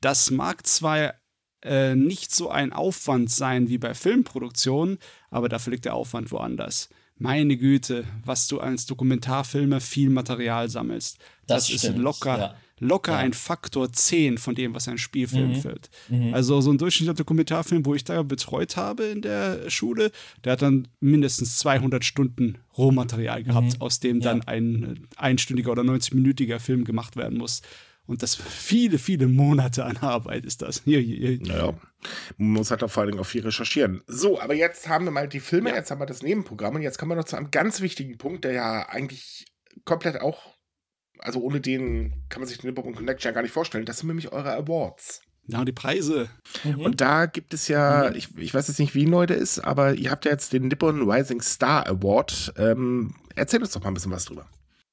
das mag zwar äh, nicht so ein Aufwand sein wie bei Filmproduktionen, aber dafür liegt der Aufwand woanders. Meine Güte, was du als Dokumentarfilmer viel Material sammelst. Das, das ist locker, ja. locker ja. ein Faktor 10 von dem, was ein Spielfilm mhm. füllt. Mhm. Also so ein durchschnittlicher Dokumentarfilm, wo ich da betreut habe in der Schule, der hat dann mindestens 200 Stunden Rohmaterial gehabt, mhm. aus dem ja. dann ein einstündiger oder 90-minütiger Film gemacht werden muss. Und das viele, viele Monate an Arbeit ist das. Hier, hier, hier. Naja, man muss halt auch vor allen Dingen auch viel recherchieren. So, aber jetzt haben wir mal die Filme, ja. jetzt haben wir das Nebenprogramm und jetzt kommen wir noch zu einem ganz wichtigen Punkt, der ja eigentlich komplett auch, also ohne den kann man sich den Nippon Connection ja gar nicht vorstellen. Das sind nämlich eure Awards. Ja, die Preise. Mhm. Und da gibt es ja, mhm. ich, ich weiß jetzt nicht, wie neu der ist, aber ihr habt ja jetzt den Nippon Rising Star Award. Ähm, erzähl uns doch mal ein bisschen was drüber.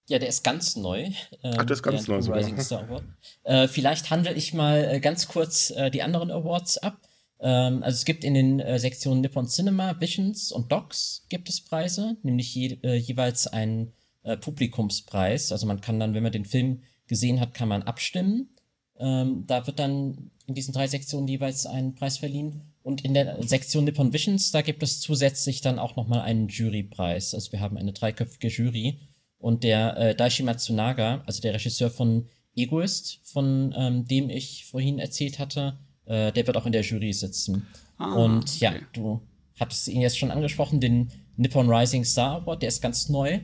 Ja, der ist ganz neu. Ähm, Ach, der ist ganz neu sogar. Äh, vielleicht handle ich mal äh, ganz kurz äh, die anderen Awards ab. Ähm, also es gibt in den äh, Sektionen Nippon Cinema, Visions und Docs gibt es Preise, nämlich je, äh, jeweils einen äh, Publikumspreis. Also man kann dann, wenn man den Film gesehen hat, kann man abstimmen. Ähm, da wird dann in diesen drei Sektionen jeweils ein Preis verliehen. Und in der Sektion Nippon Visions, da gibt es zusätzlich dann auch nochmal einen Jurypreis. Also wir haben eine dreiköpfige Jury und der äh, Daishi Matsunaga, also der Regisseur von Egoist, von ähm, dem ich vorhin erzählt hatte, äh, der wird auch in der Jury sitzen. Ah, und ja, du hattest ihn jetzt schon angesprochen, den Nippon Rising Star Award, der ist ganz neu.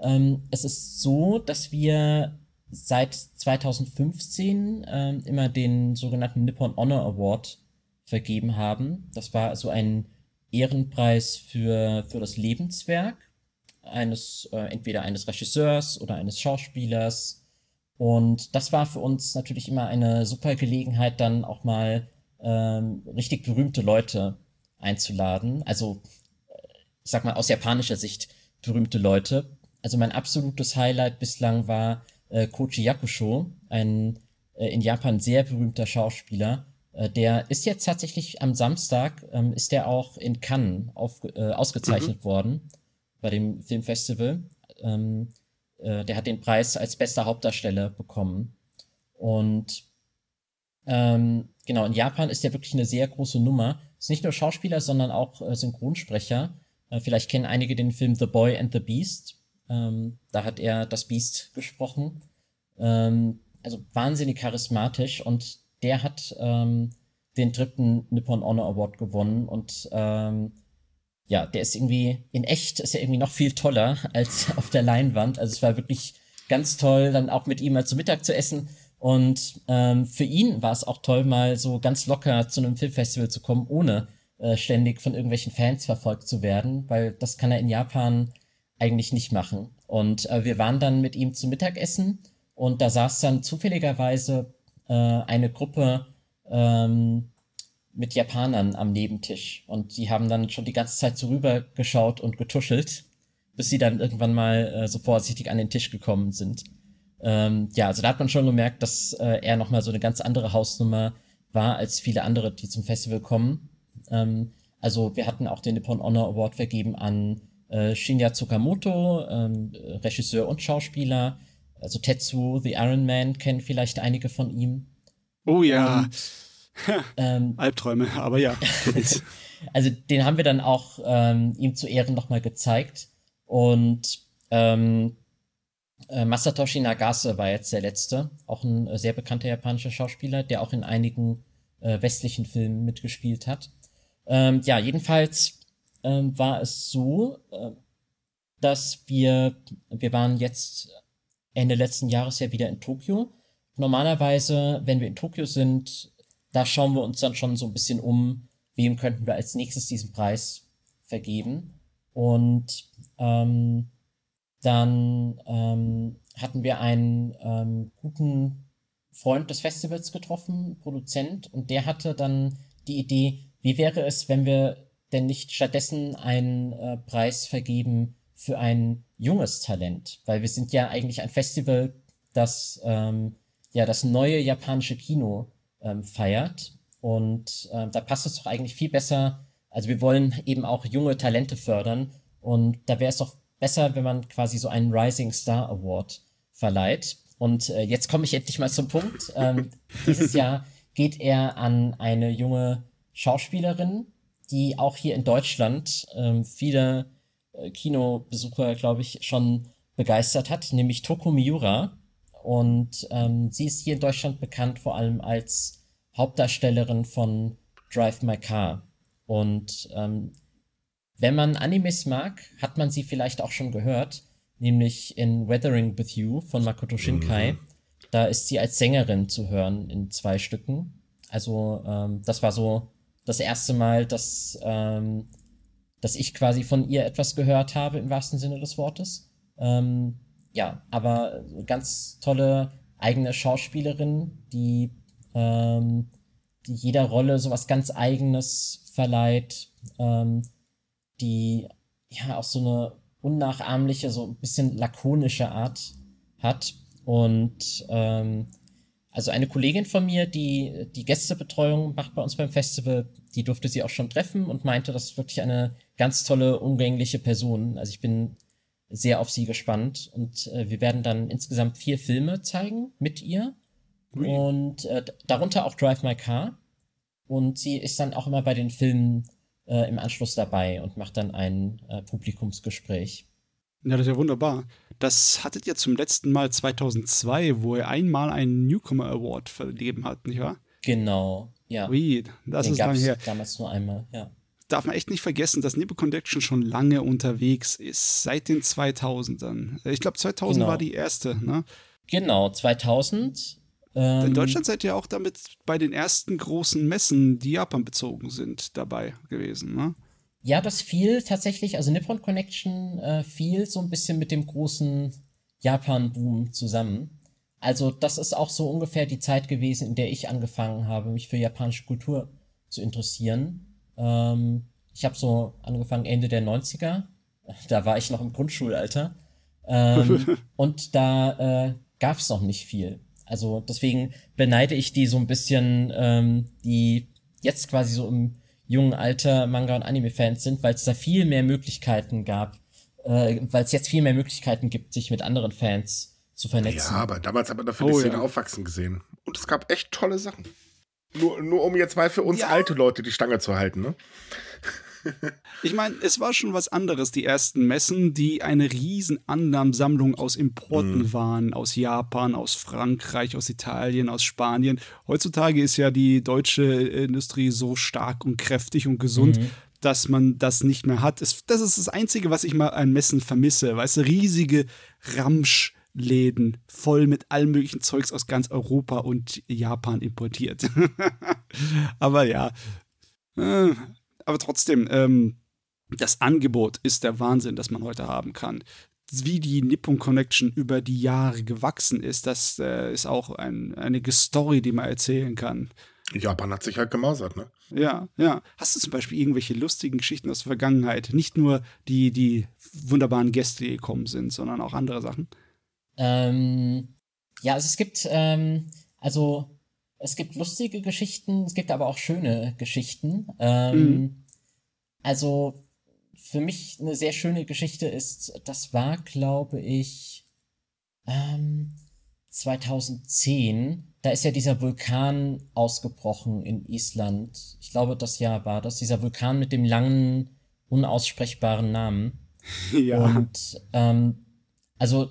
Ähm, es ist so, dass wir seit 2015 ähm, immer den sogenannten Nippon Honor Award vergeben haben. Das war also ein Ehrenpreis für, für das Lebenswerk eines, äh, entweder eines Regisseurs oder eines Schauspielers. Und das war für uns natürlich immer eine super Gelegenheit, dann auch mal ähm, richtig berühmte Leute einzuladen. Also, ich sag mal, aus japanischer Sicht berühmte Leute. Also mein absolutes Highlight bislang war äh, Koji Yakusho, ein äh, in Japan sehr berühmter Schauspieler. Äh, der ist jetzt tatsächlich am Samstag, ähm, ist der auch in Cannes auf, äh, ausgezeichnet mhm. worden bei dem Filmfestival. Ähm, äh, der hat den Preis als bester Hauptdarsteller bekommen. Und ähm, genau, in Japan ist der wirklich eine sehr große Nummer. Ist nicht nur Schauspieler, sondern auch äh, Synchronsprecher. Äh, vielleicht kennen einige den Film The Boy and the Beast. Ähm, da hat er das Beast gesprochen. Ähm, also wahnsinnig charismatisch und der hat ähm, den dritten Nippon Honor Award gewonnen und ähm, ja, der ist irgendwie in echt ist er irgendwie noch viel toller als auf der Leinwand. Also es war wirklich ganz toll, dann auch mit ihm mal zu Mittag zu essen. Und ähm, für ihn war es auch toll, mal so ganz locker zu einem Filmfestival zu kommen, ohne äh, ständig von irgendwelchen Fans verfolgt zu werden, weil das kann er in Japan eigentlich nicht machen. Und äh, wir waren dann mit ihm zu Mittagessen und da saß dann zufälligerweise äh, eine Gruppe ähm, mit Japanern am Nebentisch und die haben dann schon die ganze Zeit so rüber geschaut und getuschelt, bis sie dann irgendwann mal äh, so vorsichtig an den Tisch gekommen sind. Ähm, ja, also da hat man schon gemerkt, dass äh, er nochmal so eine ganz andere Hausnummer war als viele andere, die zum Festival kommen. Ähm, also wir hatten auch den Nippon Honor Award vergeben an äh, Shinya Tsukamoto, ähm, Regisseur und Schauspieler. Also Tetsu, The Iron Man, kennen vielleicht einige von ihm. Oh ja. Ähm, Albträume, aber ja. also den haben wir dann auch ähm, ihm zu Ehren nochmal gezeigt. Und ähm, äh, Masatoshi Nagase war jetzt der letzte, auch ein äh, sehr bekannter japanischer Schauspieler, der auch in einigen äh, westlichen Filmen mitgespielt hat. Ähm, ja, jedenfalls ähm, war es so, äh, dass wir, wir waren jetzt Ende letzten Jahres ja wieder in Tokio. Normalerweise, wenn wir in Tokio sind, da schauen wir uns dann schon so ein bisschen um, wem könnten wir als nächstes diesen Preis vergeben. Und ähm, dann ähm, hatten wir einen ähm, guten Freund des Festivals getroffen, Produzent, und der hatte dann die Idee, wie wäre es, wenn wir denn nicht stattdessen einen äh, Preis vergeben für ein junges Talent? Weil wir sind ja eigentlich ein Festival, das ähm, ja das neue japanische Kino ähm, feiert. Und äh, da passt es doch eigentlich viel besser. Also wir wollen eben auch junge Talente fördern. Und da wäre es doch besser, wenn man quasi so einen Rising Star Award verleiht. Und äh, jetzt komme ich endlich mal zum Punkt. Ähm, dieses Jahr geht er an eine junge Schauspielerin, die auch hier in Deutschland ähm, viele äh, Kinobesucher, glaube ich, schon begeistert hat, nämlich Toko Miura. Und ähm, sie ist hier in Deutschland bekannt vor allem als Hauptdarstellerin von Drive My Car. Und ähm, wenn man Animes mag, hat man sie vielleicht auch schon gehört, nämlich in Weathering with You von Makoto Shinkai. Mhm. Da ist sie als Sängerin zu hören in zwei Stücken. Also ähm, das war so das erste Mal, dass, ähm, dass ich quasi von ihr etwas gehört habe im wahrsten Sinne des Wortes. Ähm, ja, aber ganz tolle eigene Schauspielerin, die, ähm, die jeder Rolle sowas ganz Eigenes verleiht, ähm, die ja auch so eine unnachahmliche, so ein bisschen lakonische Art hat. Und ähm, also eine Kollegin von mir, die die Gästebetreuung macht bei uns beim Festival, die durfte sie auch schon treffen und meinte, das ist wirklich eine ganz tolle, umgängliche Person. Also ich bin sehr auf sie gespannt. Und äh, wir werden dann insgesamt vier Filme zeigen mit ihr. Ui. Und äh, darunter auch Drive My Car. Und sie ist dann auch immer bei den Filmen äh, im Anschluss dabei und macht dann ein äh, Publikumsgespräch. Ja, das ist ja wunderbar. Das hattet ihr zum letzten Mal 2002, wo ihr einmal einen Newcomer Award vergeben habt, nicht wahr? Genau, ja. Ui, das Den ist lange her. damals nur einmal, ja darf man echt nicht vergessen, dass Nipple Connection schon lange unterwegs ist, seit den 2000ern. Ich glaube, 2000 genau. war die erste, ne? Genau, 2000. Ähm, In Deutschland seid ihr auch damit bei den ersten großen Messen, die Japan bezogen sind, dabei gewesen, ne? Ja, das fiel tatsächlich, also Nippon Connection äh, fiel so ein bisschen mit dem großen Japan-Boom zusammen. Also das ist auch so ungefähr die Zeit gewesen, in der ich angefangen habe, mich für japanische Kultur zu interessieren. Ähm, ich habe so angefangen Ende der 90er. Da war ich noch im Grundschulalter. Ähm, und da äh, gab es noch nicht viel. Also deswegen beneide ich die so ein bisschen, ähm, die jetzt quasi so im jungen Alter Manga- und Anime-Fans sind, weil es da viel mehr Möglichkeiten gab, äh, weil es jetzt viel mehr Möglichkeiten gibt, sich mit anderen Fans zu vernetzen. Ja, aber damals hat man dafür oh, die Szene ja. aufwachsen gesehen. Und es gab echt tolle Sachen. Nur, nur um jetzt mal für uns ja. alte Leute die Stange zu halten, ne? Ich meine, es war schon was anderes, die ersten Messen, die eine riesen Annahmsammlung aus Importen mhm. waren, aus Japan, aus Frankreich, aus Italien, aus Spanien. Heutzutage ist ja die deutsche Industrie so stark und kräftig und gesund, mhm. dass man das nicht mehr hat. Das ist das Einzige, was ich mal an Messen vermisse. Weißt du, riesige Ramsch- Läden voll mit allem möglichen Zeugs aus ganz Europa und Japan importiert. aber ja, äh, aber trotzdem, ähm, das Angebot ist der Wahnsinn, das man heute haben kann. Wie die Nippon Connection über die Jahre gewachsen ist, das äh, ist auch ein, eine Story, die man erzählen kann. Japan hat sich halt gemausert, ne? Ja, ja. Hast du zum Beispiel irgendwelche lustigen Geschichten aus der Vergangenheit? Nicht nur die, die wunderbaren Gäste, die gekommen sind, sondern auch andere Sachen? Ähm, ja, also es gibt, ähm, also es gibt lustige Geschichten, es gibt aber auch schöne Geschichten. Ähm, mhm. Also für mich eine sehr schöne Geschichte ist, das war, glaube ich, ähm, 2010. Da ist ja dieser Vulkan ausgebrochen in Island. Ich glaube, das Jahr war das. Dieser Vulkan mit dem langen, unaussprechbaren Namen. Ja. Und ähm, also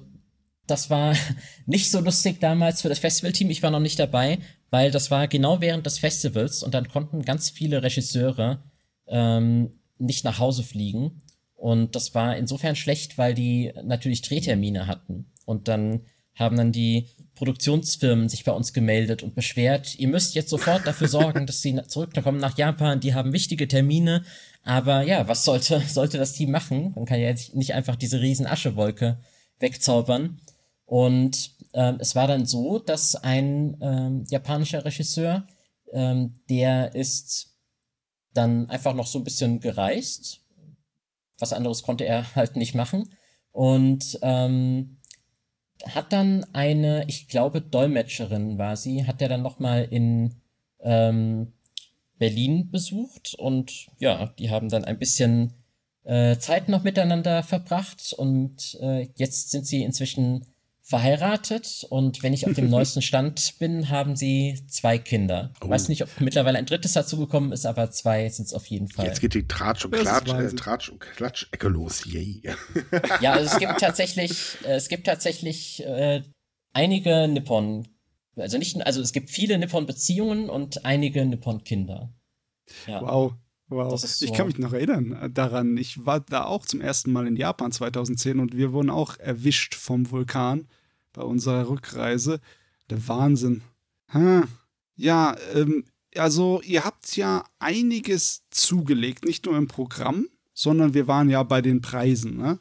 das war nicht so lustig damals für das Festivalteam. Ich war noch nicht dabei, weil das war genau während des Festivals und dann konnten ganz viele Regisseure ähm, nicht nach Hause fliegen. Und das war insofern schlecht, weil die natürlich Drehtermine hatten. Und dann haben dann die Produktionsfirmen sich bei uns gemeldet und beschwert, ihr müsst jetzt sofort dafür sorgen, dass sie zurückkommen nach Japan, die haben wichtige Termine. Aber ja, was sollte, sollte das Team machen? Man kann ja jetzt nicht einfach diese riesen Aschewolke wegzaubern. Und ähm, es war dann so, dass ein ähm, japanischer Regisseur, ähm, der ist dann einfach noch so ein bisschen gereist. Was anderes konnte er halt nicht machen. Und ähm, hat dann eine, ich glaube, Dolmetscherin war sie, hat er dann nochmal in ähm, Berlin besucht und ja, die haben dann ein bisschen äh, Zeit noch miteinander verbracht und äh, jetzt sind sie inzwischen verheiratet und wenn ich auf dem neuesten Stand bin, haben sie zwei Kinder. Oh. Weiß nicht, ob mittlerweile ein drittes dazugekommen ist, aber zwei sind es auf jeden Fall. Jetzt geht die Tratsch und Klatsch, äh, Tratsch und Klatsch-Ecke los. Yay. ja, also es gibt tatsächlich, äh, es gibt tatsächlich äh, einige Nippon, also nicht, also es gibt viele Nippon-Beziehungen und einige Nippon-Kinder. Ja. Wow. Wow. So. Ich kann mich noch erinnern äh, daran. Ich war da auch zum ersten Mal in Japan 2010 und wir wurden auch erwischt vom Vulkan bei unserer Rückreise. Der Wahnsinn. Hm. Ja, ähm, also ihr habt ja einiges zugelegt, nicht nur im Programm, sondern wir waren ja bei den Preisen. Ne?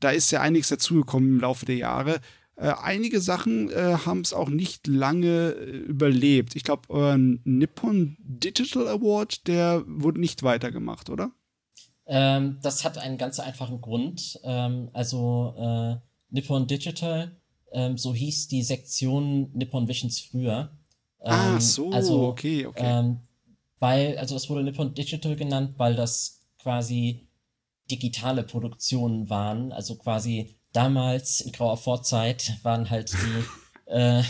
Da ist ja einiges dazugekommen im Laufe der Jahre. Äh, einige Sachen äh, haben es auch nicht lange äh, überlebt. Ich glaube, euer Nippon Digital Award, der wurde nicht weitergemacht, oder? Ähm, das hat einen ganz einfachen Grund. Ähm, also äh, Nippon Digital, ähm, so hieß die Sektion Nippon Visions früher. ah, ähm, so, also, okay, okay. Ähm, weil, also es wurde Nippon Digital genannt, weil das quasi digitale Produktionen waren, also quasi damals in grauer Vorzeit waren halt die äh,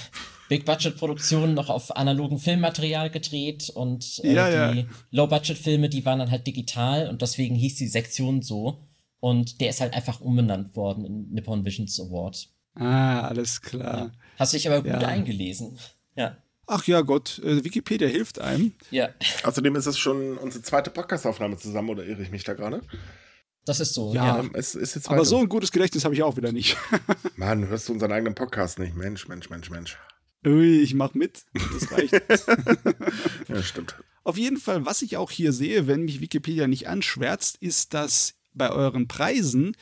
Big-Budget-Produktionen noch auf analogen Filmmaterial gedreht und äh, ja, die ja. Low-Budget-Filme, die waren dann halt digital und deswegen hieß die Sektion so. Und der ist halt einfach umbenannt worden in Nippon Visions Award. Ah, alles klar. Ja. Hast dich aber gut ja. eingelesen. Ja. Ach ja, Gott, äh, Wikipedia hilft einem. Ja. Außerdem ist es schon unsere zweite Podcast-Aufnahme zusammen, oder irre ich mich da gerade? Das ist so. Ja, ja. Es, ist aber so ein gutes Gedächtnis habe ich auch wieder nicht. Mann, hörst du unseren eigenen Podcast nicht? Mensch, Mensch, Mensch, Mensch. Ui, ich mach mit. Das reicht. ja, stimmt. Auf jeden Fall, was ich auch hier sehe, wenn mich Wikipedia nicht anschwärzt, ist, dass bei euren Preisen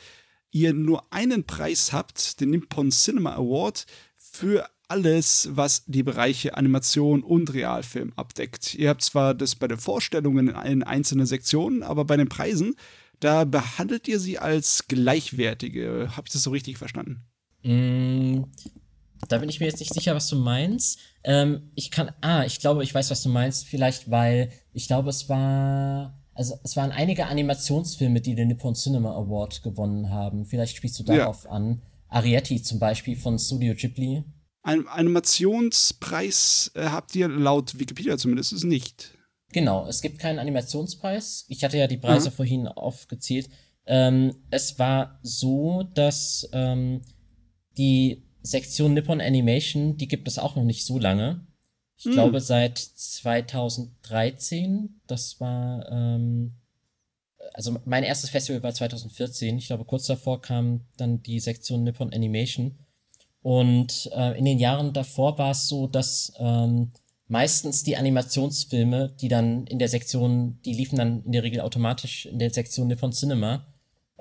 ihr nur einen Preis habt, den Nippon Cinema Award, für alles, was die Bereiche Animation und Realfilm abdeckt. Ihr habt zwar das bei den Vorstellungen in einzelnen Sektionen, aber bei den Preisen da behandelt ihr sie als gleichwertige. Habe ich das so richtig verstanden? Mm, da bin ich mir jetzt nicht sicher, was du meinst. Ähm, ich kann, ah, ich glaube, ich weiß, was du meinst. Vielleicht, weil ich glaube, es war, also es waren einige Animationsfilme, die den Nippon Cinema Award gewonnen haben. Vielleicht spielst du darauf ja. an. Arietti zum Beispiel von Studio Ghibli. Ein Animationspreis äh, habt ihr laut Wikipedia zumindest nicht. Genau, es gibt keinen Animationspreis. Ich hatte ja die Preise mhm. vorhin aufgezählt. Ähm, es war so, dass ähm, die Sektion Nippon Animation, die gibt es auch noch nicht so lange. Ich mhm. glaube seit 2013. Das war, ähm, also mein erstes Festival war 2014. Ich glaube, kurz davor kam dann die Sektion Nippon Animation. Und äh, in den Jahren davor war es so, dass ähm, meistens die Animationsfilme, die dann in der Sektion, die liefen dann in der Regel automatisch in der Sektion Nippon Cinema,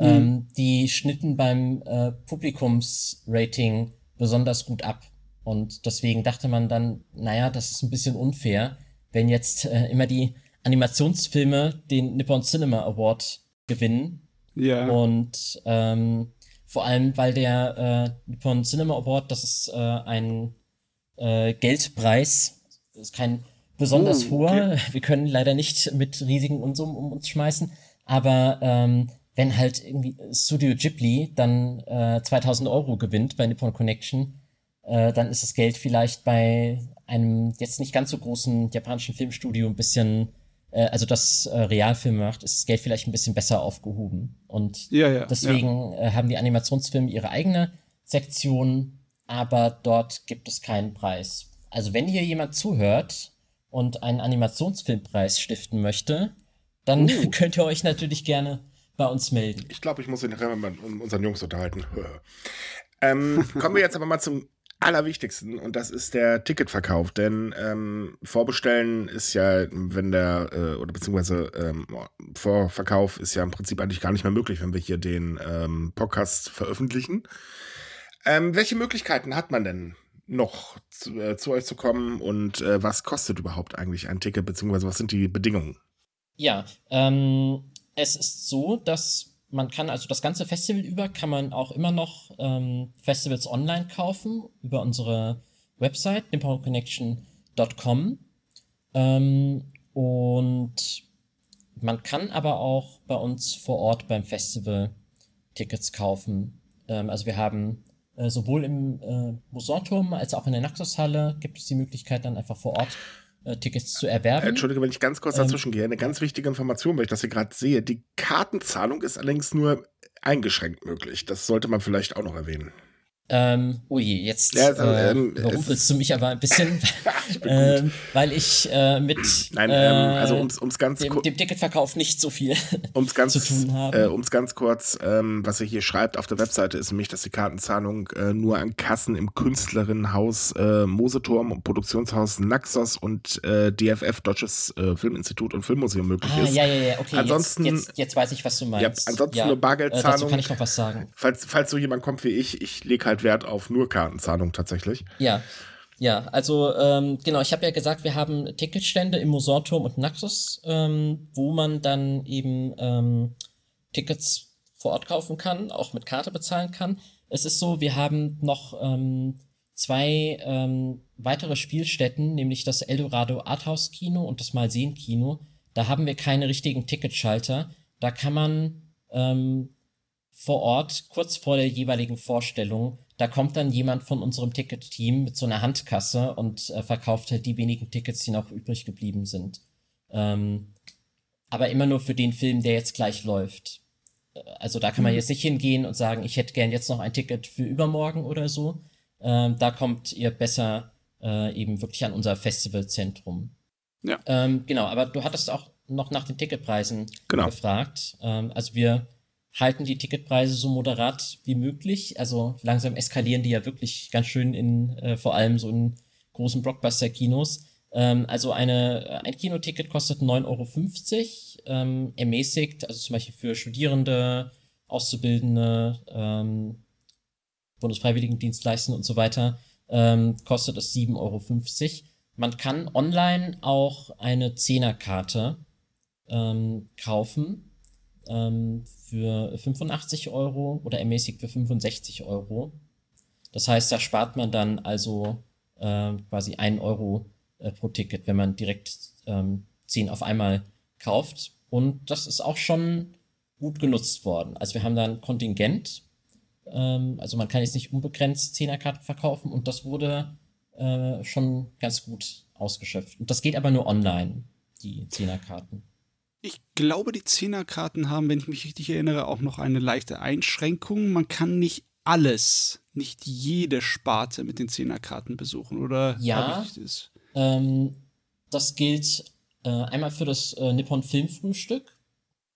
mhm. ähm, die schnitten beim äh, Publikumsrating besonders gut ab. Und deswegen dachte man dann, naja, das ist ein bisschen unfair, wenn jetzt äh, immer die Animationsfilme den Nippon Cinema Award gewinnen. Ja. Und ähm, vor allem, weil der äh, Nippon Cinema Award, das ist äh, ein äh, Geldpreis ist kein besonders oh, okay. hoher. Wir können leider nicht mit riesigen Unsummen um uns schmeißen. Aber ähm, wenn halt irgendwie Studio Ghibli dann äh, 2000 Euro gewinnt bei Nippon Connection, äh, dann ist das Geld vielleicht bei einem jetzt nicht ganz so großen japanischen Filmstudio ein bisschen, äh, also das äh, Realfilme macht, ist das Geld vielleicht ein bisschen besser aufgehoben. Und ja, ja, deswegen ja. Äh, haben die Animationsfilme ihre eigene Sektion, aber dort gibt es keinen Preis. Also wenn hier jemand zuhört und einen Animationsfilmpreis stiften möchte, dann uh. könnt ihr euch natürlich gerne bei uns melden. Ich glaube, ich muss mich mit unseren Jungs unterhalten. ähm, kommen wir jetzt aber mal zum Allerwichtigsten und das ist der Ticketverkauf. Denn ähm, Vorbestellen ist ja, wenn der, äh, oder beziehungsweise ähm, Vorverkauf ist ja im Prinzip eigentlich gar nicht mehr möglich, wenn wir hier den ähm, Podcast veröffentlichen. Ähm, welche Möglichkeiten hat man denn noch zu, äh, zu euch zu kommen und äh, was kostet überhaupt eigentlich ein Ticket, beziehungsweise was sind die Bedingungen? Ja, ähm, es ist so, dass man kann also das ganze Festival über kann man auch immer noch ähm, Festivals online kaufen über unsere Website nipponconnection.com ähm, und man kann aber auch bei uns vor Ort beim Festival Tickets kaufen. Ähm, also wir haben äh, sowohl im äh, Musanturm als auch in der Naxos-Halle gibt es die Möglichkeit dann einfach vor Ort äh, Tickets zu erwerben. Entschuldige, wenn ich ganz kurz ähm, dazwischen ähm, gehe. Eine ganz wichtige Information, weil ich das hier gerade sehe. Die Kartenzahlung ist allerdings nur eingeschränkt möglich. Das sollte man vielleicht auch noch erwähnen. Ähm, ui, jetzt ja, also, äh, ähm, überrumpelst du mich aber ein bisschen, ähm, weil ich äh, mit Nein, ähm, also ums, ums ganz dem, dem Ticketverkauf nicht so viel ums ganz, zu tun habe. Äh, ums ganz kurz, ähm, was er hier schreibt auf der Webseite, ist nämlich, dass die Kartenzahlung äh, nur an Kassen im Künstlerinnenhaus äh, Moseturm und Produktionshaus Naxos und äh, DFF, Deutsches äh, Filminstitut und Filmmuseum möglich ah, ist. Ja, ja, ja, okay. Ansonsten, jetzt, jetzt, jetzt weiß ich, was du meinst. Ja, ansonsten ja, nur Bargeldzahlung. dazu kann ich noch was sagen. Falls, falls so jemand kommt wie ich, ich lege halt Wert auf nur Kartenzahlung tatsächlich. Ja. Ja, also ähm, genau, ich habe ja gesagt, wir haben Ticketstände im Musorturm und Naxos, ähm, wo man dann eben ähm, Tickets vor Ort kaufen kann, auch mit Karte bezahlen kann. Es ist so, wir haben noch ähm, zwei ähm, weitere Spielstätten, nämlich das Eldorado Arthouse Kino und das Malsehen Kino. Da haben wir keine richtigen Ticketschalter. Da kann man ähm, vor Ort, kurz vor der jeweiligen Vorstellung, da kommt dann jemand von unserem Ticket-Team mit so einer Handkasse und äh, verkauft halt die wenigen Tickets, die noch übrig geblieben sind. Ähm, aber immer nur für den Film, der jetzt gleich läuft. Äh, also da kann man mhm. jetzt nicht hingehen und sagen, ich hätte gern jetzt noch ein Ticket für übermorgen oder so. Ähm, da kommt ihr besser äh, eben wirklich an unser Festivalzentrum. Ja. Ähm, genau, aber du hattest auch noch nach den Ticketpreisen genau. gefragt. Ähm, also wir halten die Ticketpreise so moderat wie möglich. Also langsam eskalieren die ja wirklich ganz schön in, äh, vor allem so in großen Blockbuster-Kinos. Ähm, also eine, ein Kinoticket kostet 9,50 Euro, ähm, ermäßigt, also zum Beispiel für Studierende, Auszubildende, ähm, Bundesfreiwilligendienstleistende und so weiter, ähm, kostet es 7,50 Euro. Man kann online auch eine Zehnerkarte ähm, kaufen ähm, für 85 Euro oder ermäßigt für 65 Euro. Das heißt, da spart man dann also äh, quasi 1 Euro äh, pro Ticket, wenn man direkt ähm, 10 auf einmal kauft. Und das ist auch schon gut genutzt worden. Also wir haben da ein Kontingent. Ähm, also man kann jetzt nicht unbegrenzt 10er-Karten verkaufen und das wurde äh, schon ganz gut ausgeschöpft. Und das geht aber nur online, die 10er-Karten. Ich glaube, die Zehnerkarten haben, wenn ich mich richtig erinnere, auch noch eine leichte Einschränkung. Man kann nicht alles, nicht jede Sparte mit den Zehnerkarten besuchen, oder? Ja. Das? Ähm, das gilt äh, einmal für das äh, Nippon Filmfrühstück.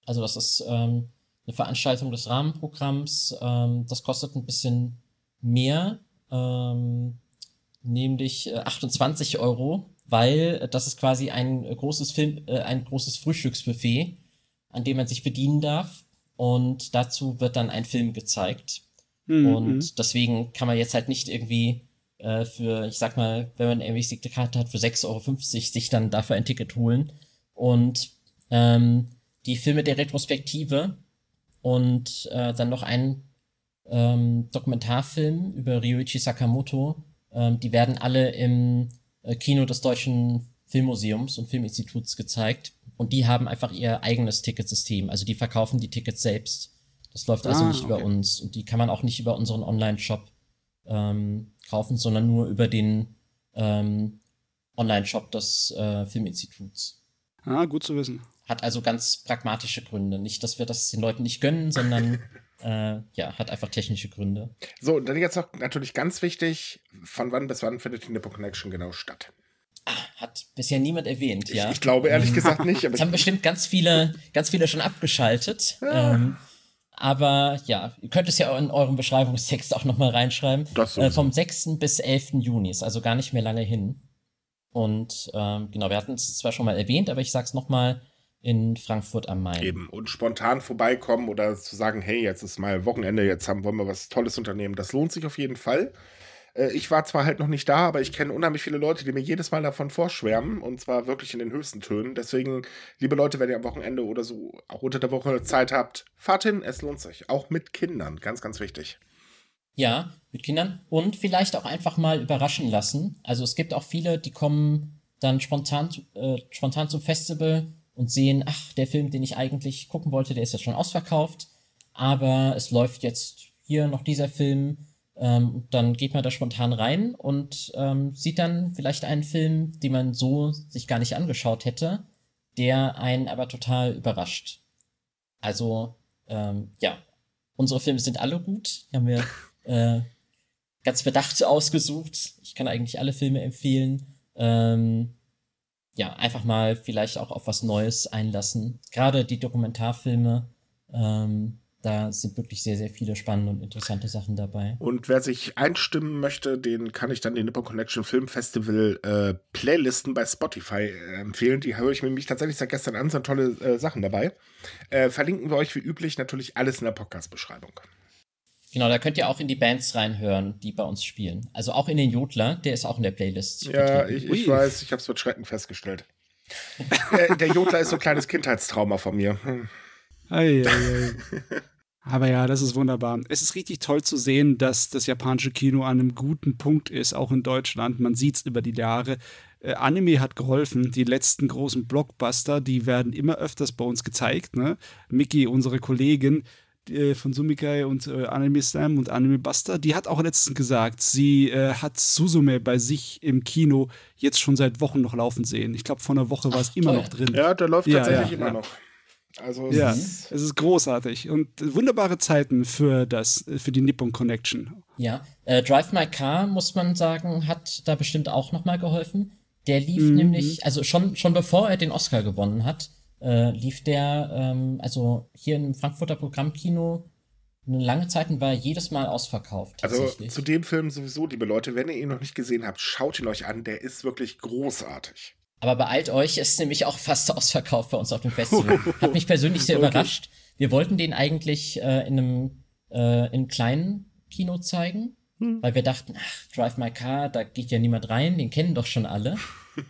Also, das ist ähm, eine Veranstaltung des Rahmenprogramms. Ähm, das kostet ein bisschen mehr, ähm, nämlich äh, 28 Euro weil äh, das ist quasi ein großes Film, äh, ein großes Frühstücksbuffet, an dem man sich bedienen darf. Und dazu wird dann ein Film gezeigt. Mhm. Und deswegen kann man jetzt halt nicht irgendwie äh, für, ich sag mal, wenn man eine ermäßigte Karte hat, für 6,50 Euro sich dann dafür ein Ticket holen. Und ähm, die Filme der Retrospektive und äh, dann noch ein ähm, Dokumentarfilm über Ryuichi Sakamoto, ähm, die werden alle im äh, Kino des Deutschen Filmmuseums und Filminstituts gezeigt. Und die haben einfach ihr eigenes Ticketsystem. Also die verkaufen die Tickets selbst. Das läuft also ah, nicht okay. über uns. Und die kann man auch nicht über unseren Online-Shop ähm, kaufen, sondern nur über den ähm, Online-Shop des äh, Filminstituts. Ah, gut zu wissen. Hat also ganz pragmatische Gründe. Nicht, dass wir das den Leuten nicht gönnen, sondern äh, ja, hat einfach technische Gründe. So, und dann jetzt noch natürlich ganz wichtig, von wann bis wann findet die Nippo Connection genau statt? Ah, hat bisher niemand erwähnt, ja. Ich, glaube ehrlich gesagt nicht. Aber haben bestimmt ganz viele, ganz viele schon abgeschaltet. Ja. Ähm, aber ja, ihr könnt es ja in eurem Beschreibungstext auch nochmal reinschreiben. Das äh, vom 6. bis 11. Juni ist also gar nicht mehr lange hin. Und ähm, genau, wir hatten es zwar schon mal erwähnt, aber ich sag's nochmal in Frankfurt am Main. Eben. Und spontan vorbeikommen oder zu sagen, hey, jetzt ist mal Wochenende, jetzt haben, wollen wir was Tolles unternehmen. Das lohnt sich auf jeden Fall. Äh, ich war zwar halt noch nicht da, aber ich kenne unheimlich viele Leute, die mir jedes Mal davon vorschwärmen und zwar wirklich in den höchsten Tönen. Deswegen, liebe Leute, wenn ihr am Wochenende oder so auch unter der Woche Zeit habt, fahrt hin, es lohnt sich. Auch mit Kindern, ganz, ganz wichtig. Ja, mit Kindern und vielleicht auch einfach mal überraschen lassen. Also es gibt auch viele, die kommen dann spontan, äh, spontan zum Festival und sehen, ach, der Film, den ich eigentlich gucken wollte, der ist jetzt schon ausverkauft, aber es läuft jetzt hier noch dieser Film. Ähm, dann geht man da spontan rein und ähm, sieht dann vielleicht einen Film, den man so sich gar nicht angeschaut hätte, der einen aber total überrascht. Also, ähm, ja, unsere Filme sind alle gut. Die haben wir äh, ganz bedacht ausgesucht. Ich kann eigentlich alle Filme empfehlen. Ähm, ja, einfach mal vielleicht auch auf was Neues einlassen. Gerade die Dokumentarfilme, ähm, da sind wirklich sehr, sehr viele spannende und interessante Sachen dabei. Und wer sich einstimmen möchte, den kann ich dann den Nippon Connection Film Festival äh, Playlisten bei Spotify äh, empfehlen. Die höre ich mir mich tatsächlich seit gestern an, sind tolle äh, Sachen dabei. Äh, verlinken wir euch wie üblich natürlich alles in der Podcast-Beschreibung. Genau, da könnt ihr auch in die Bands reinhören, die bei uns spielen. Also auch in den Jodler, der ist auch in der Playlist. Ja, ich, ich weiß, ich habe es mit Schrecken festgestellt. äh, der Jodler ist so ein kleines Kindheitstrauma von mir. Hm. Ei, ei, ei. Aber ja, das ist wunderbar. Es ist richtig toll zu sehen, dass das japanische Kino an einem guten Punkt ist, auch in Deutschland. Man sieht es über die Jahre. Äh, Anime hat geholfen. Die letzten großen Blockbuster, die werden immer öfters bei uns gezeigt. Ne? Miki, unsere Kollegin, äh, von Sumikai und äh, Anime Slam und Anime Buster, die hat auch letztens gesagt, sie äh, hat Suzume bei sich im Kino jetzt schon seit Wochen noch laufen sehen. Ich glaube, vor einer Woche war es immer noch drin. Ja, der läuft ja, tatsächlich ja, immer ja. noch. Also ja, es ist großartig und wunderbare Zeiten für das, für die Nippon Connection. Ja, äh, Drive My Car muss man sagen, hat da bestimmt auch noch mal geholfen. Der lief mhm. nämlich, also schon schon bevor er den Oscar gewonnen hat, äh, lief der, ähm, also hier im Frankfurter Programmkino eine lange Zeit und war jedes Mal ausverkauft. Also zu dem Film sowieso, liebe Leute, wenn ihr ihn noch nicht gesehen habt, schaut ihn euch an, der ist wirklich großartig. Aber beeilt euch, ist nämlich auch fast ausverkauft bei uns auf dem Festival. Hat mich persönlich sehr okay. überrascht. Wir wollten den eigentlich äh, in einem äh, in kleinen Kino zeigen, hm. weil wir dachten, ach, Drive My Car, da geht ja niemand rein, den kennen doch schon alle.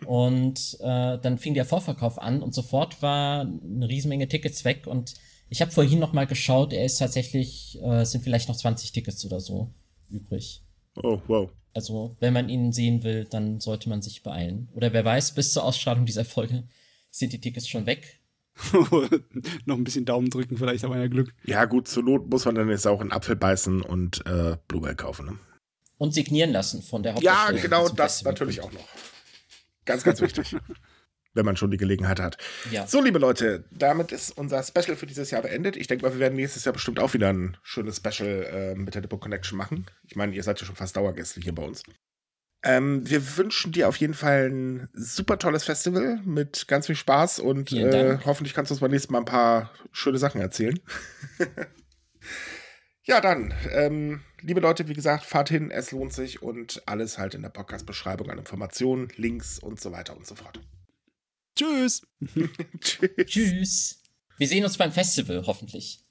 Und äh, dann fing der Vorverkauf an und sofort war eine Riesenmenge Tickets weg und ich habe vorhin noch mal geschaut, er ist tatsächlich, äh, sind vielleicht noch 20 Tickets oder so übrig. Oh, wow. Also, wenn man ihn sehen will, dann sollte man sich beeilen. Oder wer weiß, bis zur Ausstrahlung dieser Folge sind die Tickets schon weg. noch ein bisschen Daumen drücken, vielleicht haben wir ja Glück. Ja, gut, zur Not muss man dann jetzt auch einen Apfel beißen und äh, Blueberry kaufen. Ne? Und signieren lassen von der Hauptstadt. Ja, genau, das natürlich auch noch. Ganz, ganz wichtig. wenn man schon die Gelegenheit hat. Ja. So, liebe Leute, damit ist unser Special für dieses Jahr beendet. Ich denke mal, wir werden nächstes Jahr bestimmt auch wieder ein schönes Special äh, mit der Dippo Connection machen. Ich meine, ihr seid ja schon fast Dauergäste hier bei uns. Ähm, wir wünschen dir auf jeden Fall ein super tolles Festival mit ganz viel Spaß und äh, hoffentlich kannst du uns beim nächsten Mal ein paar schöne Sachen erzählen. ja, dann, ähm, liebe Leute, wie gesagt, fahrt hin, es lohnt sich und alles halt in der Podcast-Beschreibung an Informationen, Links und so weiter und so fort. Tschüss. Tschüss. Tschüss. Wir sehen uns beim Festival, hoffentlich.